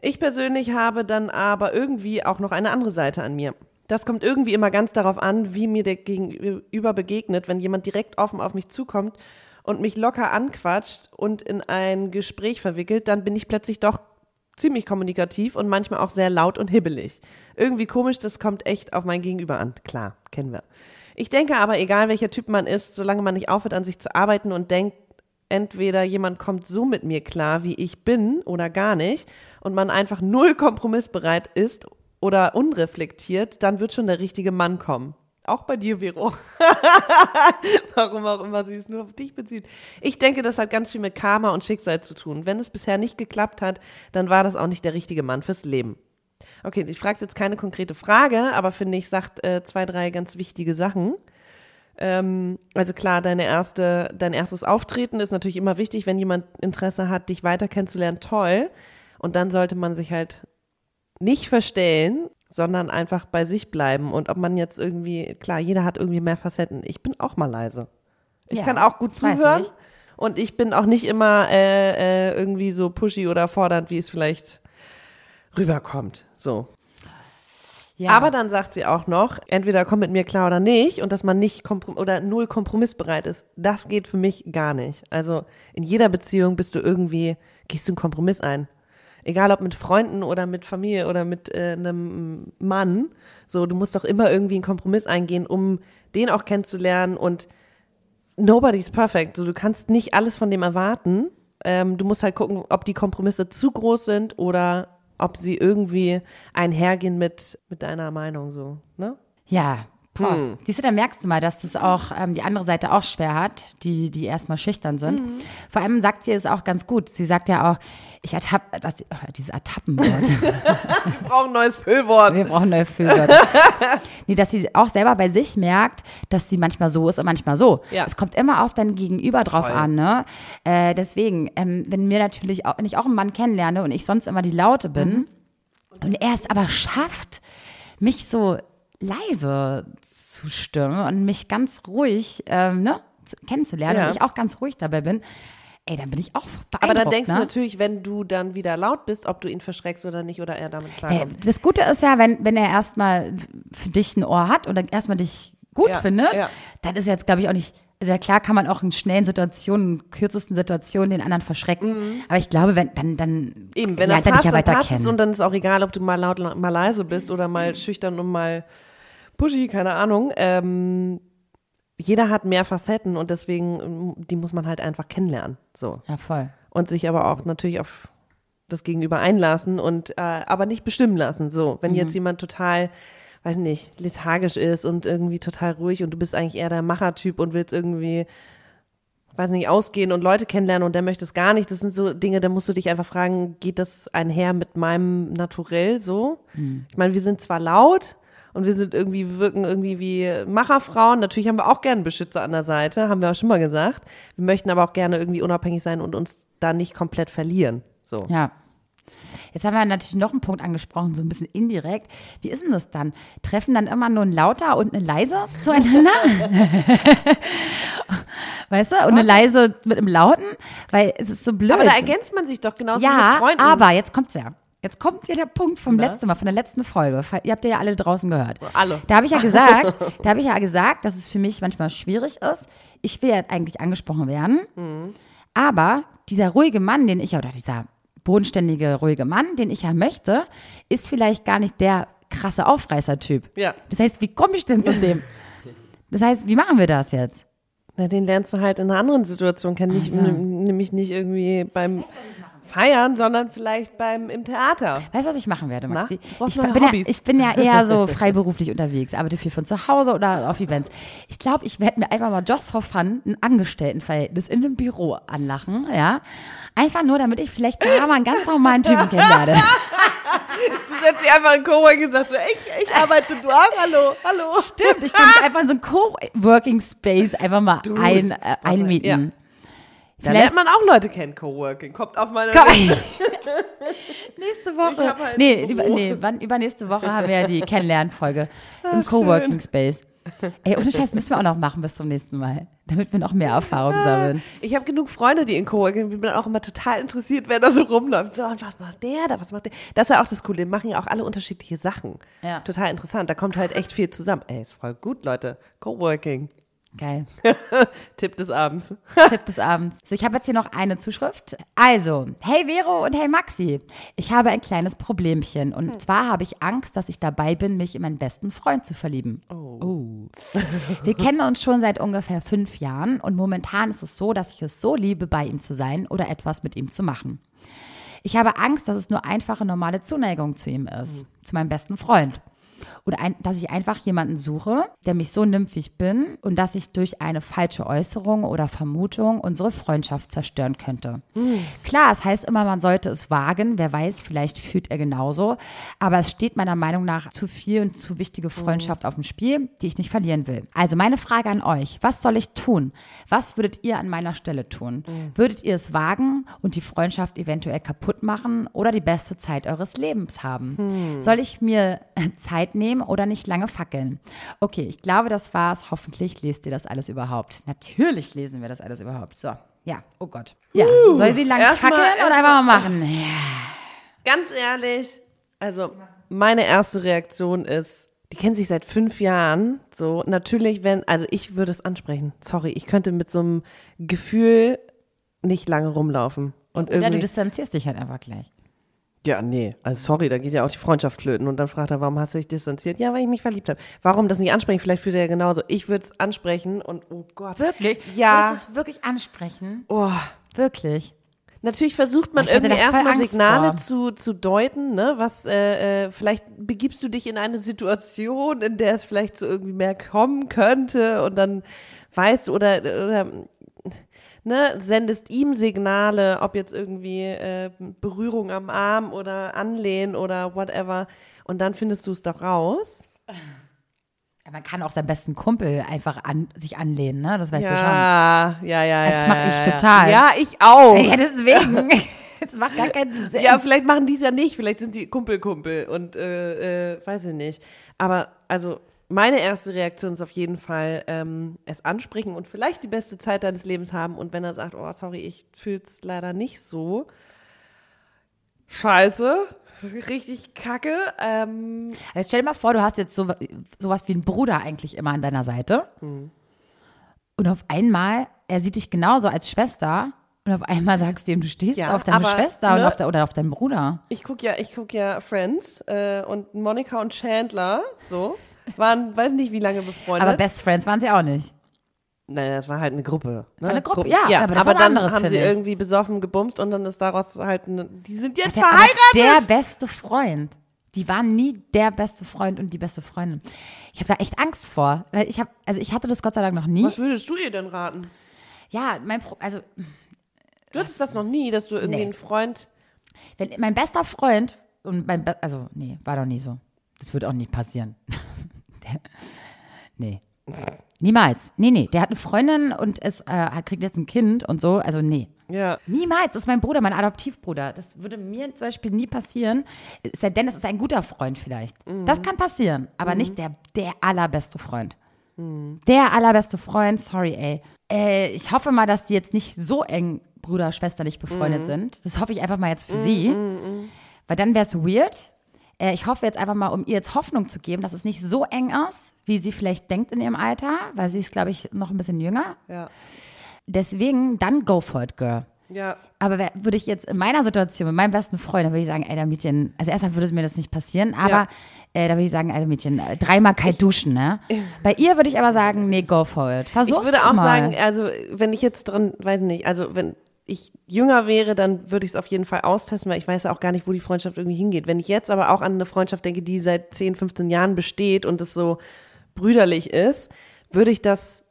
A: Ich persönlich habe dann aber irgendwie auch noch eine andere Seite an mir. Das kommt irgendwie immer ganz darauf an, wie mir der Gegenüber begegnet, wenn jemand direkt offen auf mich zukommt und mich locker anquatscht und in ein Gespräch verwickelt, dann bin ich plötzlich doch ziemlich kommunikativ und manchmal auch sehr laut und hibbelig. Irgendwie komisch, das kommt echt auf mein Gegenüber an. Klar, kennen wir. Ich denke aber, egal welcher Typ man ist, solange man nicht aufhört, an sich zu arbeiten und denkt, entweder jemand kommt so mit mir klar, wie ich bin oder gar nicht und man einfach null kompromissbereit ist oder unreflektiert, dann wird schon der richtige Mann kommen. Auch bei dir, Vero. [LAUGHS] Warum auch immer sie es nur auf dich bezieht. Ich denke, das hat ganz viel mit Karma und Schicksal zu tun. Wenn es bisher nicht geklappt hat, dann war das auch nicht der richtige Mann fürs Leben. Okay, ich frage jetzt keine konkrete Frage, aber finde ich, sagt äh, zwei, drei ganz wichtige Sachen. Ähm, also klar, deine erste, dein erstes Auftreten ist natürlich immer wichtig, wenn jemand Interesse hat, dich weiter kennenzulernen, toll. Und dann sollte man sich halt nicht verstellen, sondern einfach bei sich bleiben. Und ob man jetzt irgendwie, klar, jeder hat irgendwie mehr Facetten. Ich bin auch mal leise. Ich
B: Ja,
A: kann auch gut zuhören. Und ich bin auch nicht immer äh, äh, irgendwie so pushy oder fordernd, wie es vielleicht rüberkommt. So.
B: Ja.
A: Aber dann sagt sie auch noch, entweder komm mit mir klar oder nicht und dass man nicht komprom oder null kompromissbereit ist. Das geht für mich gar nicht. Also in jeder Beziehung bist du irgendwie, gehst du einen Kompromiss ein. Egal ob mit Freunden oder mit Familie oder mit äh, einem Mann. So, du musst doch immer irgendwie einen Kompromiss eingehen, um den auch kennenzulernen und nobody's perfect. So, du kannst nicht alles von dem erwarten. Ähm, du musst halt gucken, ob die Kompromisse zu groß sind oder ob sie irgendwie einhergehen mit, mit deiner Meinung so, ne?
B: Ja. Boah. Siehst du, da merkst du mal, dass das auch ähm, die andere Seite auch schwer hat, die, die erstmal schüchtern sind. Vor allem sagt sie es auch ganz gut. Sie sagt ja auch, ich ertappe, das, oh, dieses Ertappenwort. [LAUGHS]
A: Wir brauchen ein neues Füllwort.
B: Wir brauchen neue Füllwörter. [LAUGHS] nee, dass sie auch selber bei sich merkt, dass sie manchmal so ist und manchmal so.
A: Ja.
B: Es kommt immer auf dein Gegenüber drauf
A: Voll.
B: an, ne? Äh, deswegen, ähm, wenn mir natürlich auch, wenn ich auch einen Mann kennenlerne und ich sonst immer die Laute bin
A: Mhm.
B: und er es aber schafft, mich so leise zu stimmen und mich ganz ruhig, ähm, ne, zu, kennenzulernen
A: Ja.
B: und ich auch ganz ruhig dabei bin, ey, dann bin ich auch
A: Aber dann denkst
B: ne?
A: du natürlich, wenn du dann wieder laut bist, ob du ihn verschreckst oder nicht oder er damit
B: Hey,
A: klarkommt.
B: das Gute ist ja, wenn, wenn er erstmal für dich ein Ohr hat und dann erstmal dich gut
A: Ja,
B: findet,
A: ja.
B: dann ist jetzt, glaube ich, auch nicht. Also ja, klar kann man auch in schnellen Situationen, in kürzesten Situationen den anderen verschrecken. Aber ich glaube, wenn, dann, dann
A: Mhm. Eben, wenn
B: lernt
A: er
B: er dich
A: passt,
B: ja
A: dann
B: weiter
A: passt es
B: kennen.
A: und dann ist auch egal, ob du mal laut, mal leise bist oder mal schüchtern und mal pushy, keine Ahnung. Ähm, jeder hat mehr Facetten und deswegen, ähm, die muss man halt einfach kennenlernen. So.
B: ja, voll.
A: Und sich aber auch natürlich auf das Gegenüber einlassen und äh, aber nicht bestimmen lassen. So, wenn jetzt jemand total, weiß nicht, lethargisch ist und irgendwie total ruhig und du bist eigentlich eher der Machertyp und willst irgendwie, weiß nicht, ausgehen und Leute kennenlernen und der möchte es gar nicht. Das sind so Dinge, da musst du dich einfach fragen, geht das einher mit meinem Naturell so? Ich meine, wir sind zwar laut und wir sind irgendwie, wir wirken irgendwie wie Macherfrauen. Natürlich haben wir auch gerne einen Beschützer an der Seite, haben wir auch schon mal gesagt. Wir möchten aber auch gerne irgendwie unabhängig sein und uns da nicht komplett verlieren. So.
B: Ja. Jetzt haben wir natürlich noch einen Punkt angesprochen, so ein bisschen indirekt. Wie ist denn das dann? Treffen dann immer nur ein lauter und eine leise zueinander? [LAUGHS] weißt du? Und eine leise mit einem lauten? Weil es ist so blöd.
A: Aber da ergänzt man sich doch genauso wie mit
B: Ja,
A: Freunden.
B: aber jetzt kommt's ja. Jetzt kommt ja der Punkt vom
A: Na?
B: letzten Mal, von der letzten Folge. Ihr habt ja alle draußen gehört.
A: Alle.
B: Da habe ich ja gesagt, [LAUGHS] da habe ich ja gesagt, dass es für mich manchmal schwierig ist. Ich will ja eigentlich angesprochen werden.
A: Mhm.
B: Aber dieser ruhige Mann, den ich, oder dieser bodenständige, ruhige Mann, den ich ja möchte, ist vielleicht gar nicht der krasse Aufreißer-Typ.
A: Ja.
B: Das heißt, wie komme ich denn zu dem? Das heißt, wie machen wir das jetzt?
A: Na, den lernst du halt in einer anderen Situation kennen, nicht,
B: Ach so.
A: n- nämlich nicht irgendwie beim Feiern, sondern vielleicht beim im Theater.
B: Weißt du, was ich machen werde, Maxi?
A: Na,
B: ich, bin ja, ich bin ja eher so freiberuflich unterwegs, arbeite viel von zu Hause oder auf Events. Ich glaube, ich werde mir einfach mal just for fun ein Angestelltenverhältnis in einem Büro anlachen, ja. Einfach nur, damit ich vielleicht da mal einen ganz normalen Typen kennenlerne. [LAUGHS] [LAUGHS]
A: Du setzt dich einfach in Coworking und sagst so, ich, ich arbeite du auch, hallo, hallo.
B: Stimmt, ich kann mich einfach in so einen Coworking Space einfach mal ein, äh, einmieten.
A: ja. Da
B: Vielleicht-
A: lernt man auch Leute kennen, Coworking. Kommt auf meine. Liste. [LAUGHS]
B: Nächste Woche.
A: halt
B: nee, über, nee, wann, übernächste Woche haben wir ja die [LAUGHS] Kennenlernfolge
A: Ah,
B: im Coworking Space. Ey, ohne Scheiß müssen wir auch noch machen bis zum nächsten Mal, damit wir noch mehr Erfahrung sammeln.
A: Ich habe genug Freunde, die in Coworking, ich bin auch immer total interessiert, wer da so rumläuft. So, was macht der da, was macht der? Das ist ja auch das Coole, die machen ja auch alle unterschiedliche Sachen.
B: Ja.
A: Total interessant, da kommt halt echt viel zusammen. Ey, ist voll gut, Leute. Coworking.
B: Geil. [LAUGHS]
A: Tipp des Abends.
B: Tipp des Abends. So, ich habe jetzt hier noch eine Zuschrift. Also, hey Vero und hey Maxi, ich habe ein kleines Problemchen. Und zwar habe ich Angst, dass ich dabei bin, mich in meinen besten Freund zu verlieben. Oh. Wir kennen uns schon seit ungefähr fünf Jahren und momentan ist es so, dass ich es so liebe, bei ihm zu sein oder etwas mit ihm zu machen. Ich habe Angst, dass es nur einfache, normale Zuneigung zu ihm ist, zu meinem besten Freund. Oder ein, dass ich einfach jemanden suche, der mich so nimmt, wie ich bin und dass ich durch eine falsche Äußerung oder Vermutung unsere Freundschaft zerstören könnte. Klar, es heißt immer, man sollte es wagen. Wer weiß, vielleicht fühlt er genauso. Aber es steht meiner Meinung nach zu viel und zu wichtige Freundschaft auf dem Spiel, die ich nicht verlieren will. Also meine Frage an euch. Was soll ich tun? Was würdet ihr an meiner Stelle tun? Würdet ihr es wagen und die Freundschaft eventuell kaputt machen oder die beste Zeit eures Lebens haben? Soll ich mir [LAUGHS] Zeit nehmen oder nicht lange fackeln? Okay, ich glaube, das war's. Hoffentlich lest ihr das alles überhaupt. Natürlich lesen wir das alles überhaupt. So, ja, oh Gott. Ja, soll sie lange fackeln oder einfach mal machen? Ja.
A: Ganz ehrlich, also meine erste Reaktion ist, die kennen sich seit fünf Jahren. So, natürlich, wenn, also ich würde es ansprechen. Sorry, ich könnte mit so einem Gefühl nicht lange rumlaufen. Und
B: Oder du
A: irgendwie.
B: distanzierst dich halt einfach gleich.
A: Ja, nee, also sorry, da geht ja auch die Freundschaft flöten. Und dann fragt er, warum hast du dich distanziert? Ja, weil ich mich verliebt habe. Warum das nicht ansprechen? Vielleicht fühlt er ja genauso. Ich würde es ansprechen und oh Gott.
B: Wirklich?
A: Ja.
B: Würdest du es wirklich ansprechen?
A: Oh.
B: Wirklich?
A: Natürlich versucht man
B: hätte
A: irgendwie erstmal Signale
B: vor.
A: zu, zu deuten, ne? Was, äh, äh, vielleicht begibst du dich in eine Situation, in der es vielleicht so irgendwie mehr kommen könnte und dann weißt du oder, oder ne, sendest ihm Signale, ob jetzt irgendwie äh, Berührung am Arm oder Anlehnen oder whatever und dann findest du es doch raus.
B: Ja, Man kann auch seinen besten Kumpel einfach an, sich anlehnen, ne? Das weißt du schon.
A: Ja, ja, ja,
B: Das
A: ja.
B: mach
A: ja,
B: ich
A: ja.
B: total.
A: Ja, ich auch.
B: Ja, deswegen. [LAUGHS] Das macht gar keinen Sinn.
A: Ja, vielleicht machen die es ja nicht. Vielleicht sind die Kumpel-Kumpel und äh, äh, weiß ich nicht. Aber also meine erste Reaktion ist auf jeden Fall ähm, es ansprechen und vielleicht die beste Zeit deines Lebens haben. Und wenn er sagt, oh, sorry, ich fühl's leider nicht so. Scheiße, richtig kacke. Ähm,
B: Jetzt stell dir mal vor, du hast jetzt so, sowas wie einen Bruder eigentlich immer an deiner Seite. Und auf einmal, er sieht dich genauso als Schwester. Und auf einmal sagst du ihm, du stehst
A: Ja,
B: auf deine
A: aber,
B: Schwester und
A: ne?
B: auf der, oder auf deinen Bruder.
A: ich guck ja, ich guck ja Friends äh, und Monika und Chandler, so, waren, weiß nicht wie lange befreundet.
B: Aber Best Friends waren sie auch nicht.
A: Nein, das war halt eine Gruppe. Ne?
B: Eine Gruppe,
A: Gruppen-
B: ja, aber was
A: dann
B: anderes,
A: haben sie
B: ich.
A: irgendwie besoffen gebumst und dann ist daraus halt eine, die sind jetzt
B: aber
A: verheiratet.
B: der beste Freund. Die waren nie der beste Freund und die beste Freundin. Ich habe da echt Angst vor. Weil ich habe, also ich hatte das Gott sei Dank noch nie.
A: Was würdest du ihr denn raten?
B: Ja, mein Pro also
A: Du hattest das noch nie, dass du irgendwie
B: Nee.
A: einen Freund.
B: wenn mein bester Freund und mein Be also nee, war doch nie so. Das wird auch nie passieren. Der, nee. Niemals. Nee, nee, der hat eine Freundin und ist, äh, kriegt jetzt ein Kind und so, also nee.
A: Ja.
B: Niemals, das ist mein Bruder, mein Adoptivbruder. Das würde mir zum Beispiel nie passieren. Es sei denn, es ist ein guter Freund vielleicht. Das kann passieren, aber nicht der, der allerbeste Freund. Der allerbeste Freund, sorry, ey. Äh, ich hoffe mal, dass die jetzt nicht so eng Bruder, schwesterlich befreundet sind. Das hoffe ich einfach mal jetzt für sie. Weil dann wäre es weird. Äh, ich hoffe jetzt einfach mal, um ihr jetzt Hoffnung zu geben, dass es nicht so eng ist, wie sie vielleicht denkt in ihrem Alter, weil sie ist, glaube ich, noch ein bisschen jünger.
A: Ja.
B: Deswegen, dann go for it, girl.
A: Ja.
B: Aber würde ich jetzt in meiner Situation mit meinem besten Freund, dann würde ich sagen, ey, der Mädchen, also erstmal würde es mir das nicht passieren, aber
A: Ja.
B: äh, da würde ich sagen, ey, Mädchen, äh, dreimal kalt duschen, ne? Bei ihr würde ich aber sagen, nee, go for it. Versuch's
A: Ich würde auch
B: mal.
A: sagen, also wenn ich jetzt dran, weiß nicht, also wenn ich jünger wäre, dann würde ich es auf jeden Fall austesten, weil ich weiß ja auch gar nicht, wo die Freundschaft irgendwie hingeht. Wenn ich jetzt aber auch an eine Freundschaft denke, die seit 10, 15 Jahren besteht und es so brüderlich ist, würde ich das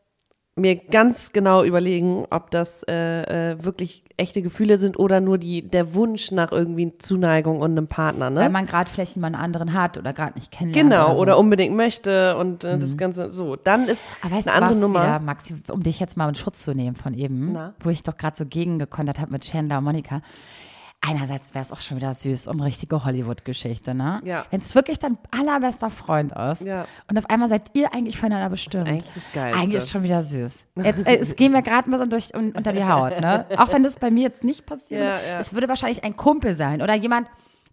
A: mir ganz genau überlegen, ob das äh, äh, wirklich echte Gefühle sind oder nur die, der Wunsch nach irgendwie Zuneigung und einem Partner, ne?
B: Weil man gerade vielleicht jemanden anderen hat oder gerade nicht kennenlernt.
A: Genau,
B: oder, so.
A: oder unbedingt möchte und äh, das Ganze so. Dann ist
B: Aber weißt
A: eine andere
B: was
A: Nummer.
B: wieder, Maxi, um dich jetzt mal in Schutz zu nehmen von eben,
A: Na?
B: wo ich doch gerade so gegengekontert habe mit Chandler und Monika. Einerseits wäre es auch schon wieder süß und richtige Hollywood-Geschichte, ne?
A: Ja.
B: Wenn es wirklich dein allerbester Freund ist
A: Ja.
B: und auf einmal seid ihr eigentlich füreinander bestimmt.
A: eigentlich das Geilste.
B: Eigentlich ist schon wieder süß. Jetzt, äh, es geht mir gerade ein bisschen durch un, unter die Haut, ne? Auch wenn das bei mir jetzt nicht passiert.
A: Ja, ja.
B: Es würde wahrscheinlich ein Kumpel sein oder jemand,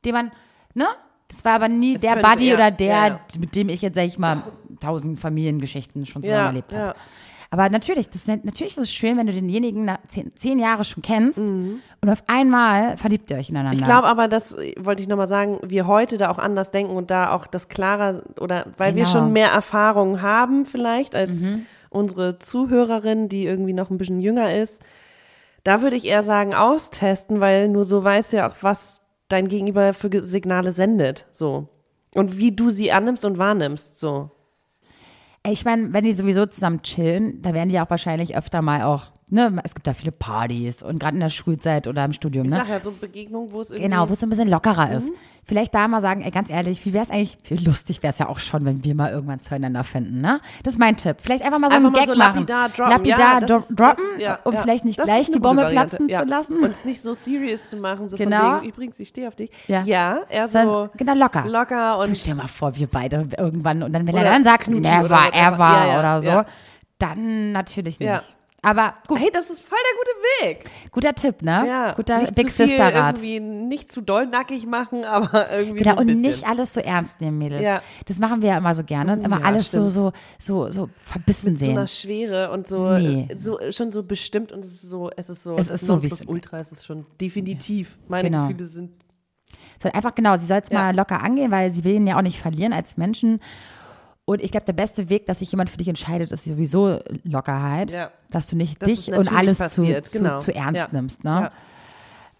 B: den man, ne? Das war aber nie der
A: könnte-
B: Buddy
A: ja,
B: oder der, mit dem ich jetzt, sag ich mal, tausend Familiengeschichten schon zusammen erlebt habe. Aber natürlich, das, ist- natürlich ist es schön, wenn du denjenigen nach zehn, zehn Jahre schon kennst
A: Mhm.
B: und auf einmal verliebt ihr euch ineinander.
A: Ich glaube aber, das wollte ich nochmal sagen, wir heute da auch anders denken und da auch das klarer oder weil wir
B: Genau.
A: schon mehr Erfahrung haben vielleicht als
B: Mhm.
A: unsere Zuhörerin, die irgendwie noch ein bisschen jünger ist. Da würde ich eher sagen, austesten, weil nur so weißt du ja auch, was dein Gegenüber für Signale sendet, so. Und wie du sie annimmst und wahrnimmst, so.
B: Ich meine, wenn die sowieso zusammen chillen, da werden die auch wahrscheinlich öfter mal auch, ne, es gibt da viele Partys und gerade in der Schulzeit oder im Studium,
A: Ich
B: ne?
A: sag ja, so Begegnungen, wo es irgendwie.
B: Genau, wo es so ein bisschen lockerer
A: Mhm.
B: ist. Vielleicht da mal sagen, ey, ganz ehrlich, wie wäre es eigentlich, wie lustig wäre es ja auch schon, wenn wir mal irgendwann zueinander finden, ne? Das ist mein Tipp. Vielleicht einfach mal so
A: Einfach
B: einen
A: mal
B: Gag
A: so
B: machen.
A: lapidar droppen.
B: Lapidar
A: ja,
B: dro
A: ist-
B: droppen,
A: das, ja,
B: um
A: ja.
B: vielleicht nicht
A: Das
B: gleich die Bombe
A: Variante,
B: platzen
A: ja.
B: zu lassen.
A: Und es nicht so serious zu machen, so
B: Genau.
A: von wegen, übrigens, ich stehe auf dich.
B: Ja.
A: Ja, eher so
B: Sondern- genau, locker.
A: locker
B: Du
A: und
B: stell dir mal vor, wir beide irgendwann und dann, wenn er dann sagt, never, ever
A: Ja, ja,
B: oder so,
A: ja.
B: dann natürlich nicht. Aber gut,
A: hey, das ist voll der gute Weg.
B: guter Tipp, ne?
A: Ja,
B: Guter
A: nicht
B: Big
A: zu viel
B: Sister Rat.
A: irgendwie nicht zu doll nackig machen, aber irgendwie
B: Genau,
A: so
B: und
A: bisschen.
B: nicht alles so ernst nehmen, Mädels.
A: Ja.
B: Das machen wir ja immer so gerne. Immer
A: Ja,
B: alles so,
A: stimmt.
B: so, so, so verbissen
A: mit so
B: sehen.
A: einer Schwere und so,
B: Nee.
A: äh, so schon so bestimmt und es ist so, es ist so,
B: Es ist so, wie es-
A: Ultra, es ist schon definitiv. Meine
B: Genau.
A: Gefühle sind
B: Soll einfach, genau, sie soll es
A: Ja.
B: mal locker angehen, weil sie will ihn ja auch nicht verlieren als Menschen. Und ich glaube, der beste Weg, dass sich jemand für dich entscheidet, ist sowieso Lockerheit.
A: Ja.
B: Dass du nicht
A: Dass es
B: dich und alles
A: passiert,
B: zu,
A: genau.
B: zu, zu ernst
A: Ja.
B: nimmst. Ne?
A: Ja.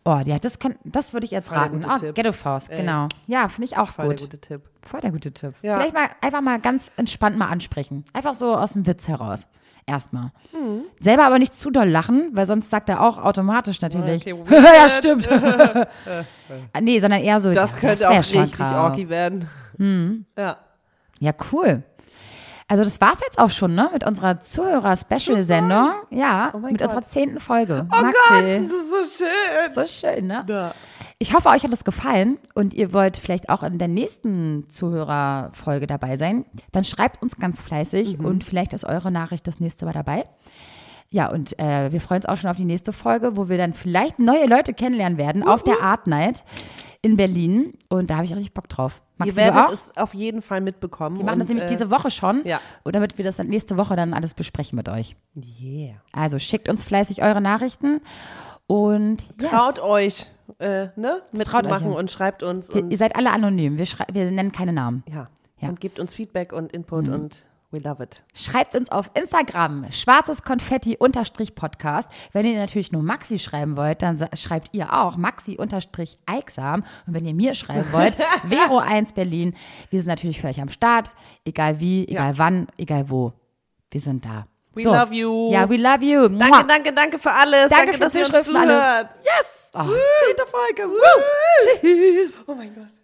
B: Oh, ja, das, kann, das würde ich jetzt
A: Voll
B: raten. Oh,
A: Tipp.
B: Ghetto Faust, genau. Ja, finde ich auch
A: Voll
B: gut.
A: der gute Tipp.
B: Voll der gute Tipp.
A: Ja.
B: Vielleicht mal einfach mal ganz entspannt mal ansprechen. Einfach so aus dem Witz heraus. Erstmal.
A: Mhm.
B: Selber aber nicht zu doll lachen, weil sonst sagt er auch automatisch natürlich.
A: Okay, [LAUGHS]
B: ja, stimmt. [LAUGHS] nee, sondern eher so.
A: Das
B: ja,
A: könnte
B: wär
A: auch richtig
B: krass.
A: orky werden.
B: Mhm.
A: Ja.
B: Ja, cool. Also das war's jetzt auch schon, ne? Mit unserer Zuhörer-Special-Sendung. Ja,
A: Oh
B: mit
A: Gott.
B: unserer zehnten Folge.
A: Oh
B: Maxi.
A: Gott, das ist so schön.
B: So schön, ne?
A: Ja.
B: Ich hoffe, euch hat es gefallen und ihr wollt vielleicht auch in der nächsten Zuhörerfolge dabei sein. Dann schreibt uns ganz fleißig
A: Mhm.
B: und vielleicht ist eure Nachricht das nächste Mal dabei. Ja, und äh, wir freuen uns auch schon auf die nächste Folge, wo wir dann vielleicht neue Leute kennenlernen werden auf der Art Night in Berlin. Und da habe ich richtig Bock drauf. Maxi,
A: Ihr werdet es auf jeden Fall mitbekommen.
B: Wir machen das nämlich
A: äh,
B: diese Woche schon.
A: ja.
B: Und damit wir das dann nächste Woche dann alles besprechen mit euch.
A: Yeah.
B: Also schickt uns fleißig eure Nachrichten und yes.
A: Traut euch, äh, ne, mitzumachen
B: euch, ja.
A: und schreibt uns. Und,
B: ihr seid alle anonym. Wir, wir nennen keine Namen.
A: ja.
B: Ja. Mhm.
A: und gebt uns Feedback und Input und we love it.
B: Schreibt uns auf Instagram schwarzes Konfetti unterstrich Podcast. Wenn ihr natürlich nur Maxi schreiben wollt, dann schreibt ihr auch Maxi unterstrich Eiksam. Und wenn ihr mir schreiben [LAUGHS] wollt, Vero 1 Berlin. Wir sind natürlich für euch am Start. Egal wie, egal wann, egal wo. Wir sind da.
A: We love you.
B: Ja, we love you.
A: Danke,
B: Mua.
A: danke, danke für alles.
B: Danke
A: Danke, dass ihr uns
B: Zuschriften, alles.
A: zuhört. Yes!
B: Oh, zehnte Folge. Woo. Tschüss.
A: Oh mein Gott,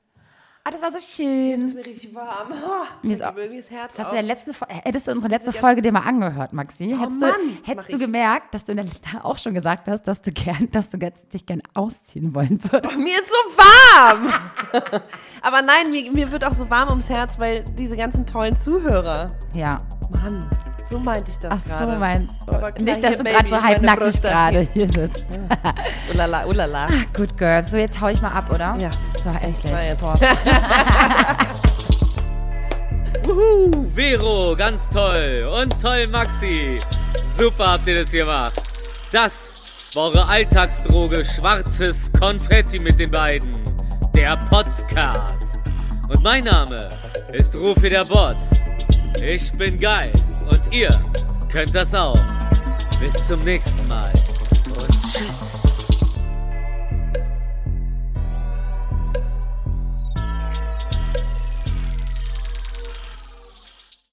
B: Ah, das war so schön.
A: ist mir richtig warm. Oh,
B: Mir ist auch-
A: irgendwie das Herz
B: Das hast du der letzten, äh, hättest du unsere letzte Folge dir mal angehört, Maxi? hättest
A: Mann,
B: du, hättest du gemerkt, dass du in der, da auch schon gesagt hast, dass du gern, dass du jetzt dich gern ausziehen wollen würdest.
A: Mir ist so warm. [LAUGHS] Aber nein, mir, mir wird auch so warm ums Herz, weil diese ganzen tollen Zuhörer.
B: Ja.
A: Mann, so meinte ich das
B: Ach
A: gerade.
B: so meinst du. Nicht, dass du gerade so halbnackig gerade hier sitzt. [LAUGHS]
A: Ulala, ulala.
B: Good girl. So, jetzt hau ich mal ab, oder?
A: Ja.
B: So, endlich. [LAUGHS]
C: Wuhu, Vero, ganz toll. Und toll, Maxi. Super habt ihr das gemacht. Das war eure Alltagsdroge Schwarzes Konfetti mit den beiden. Der Podcast. Und mein Name ist Rufi der Boss. Ich bin geil. Und ihr könnt das auch. Bis zum nächsten Mal. Und tschüss.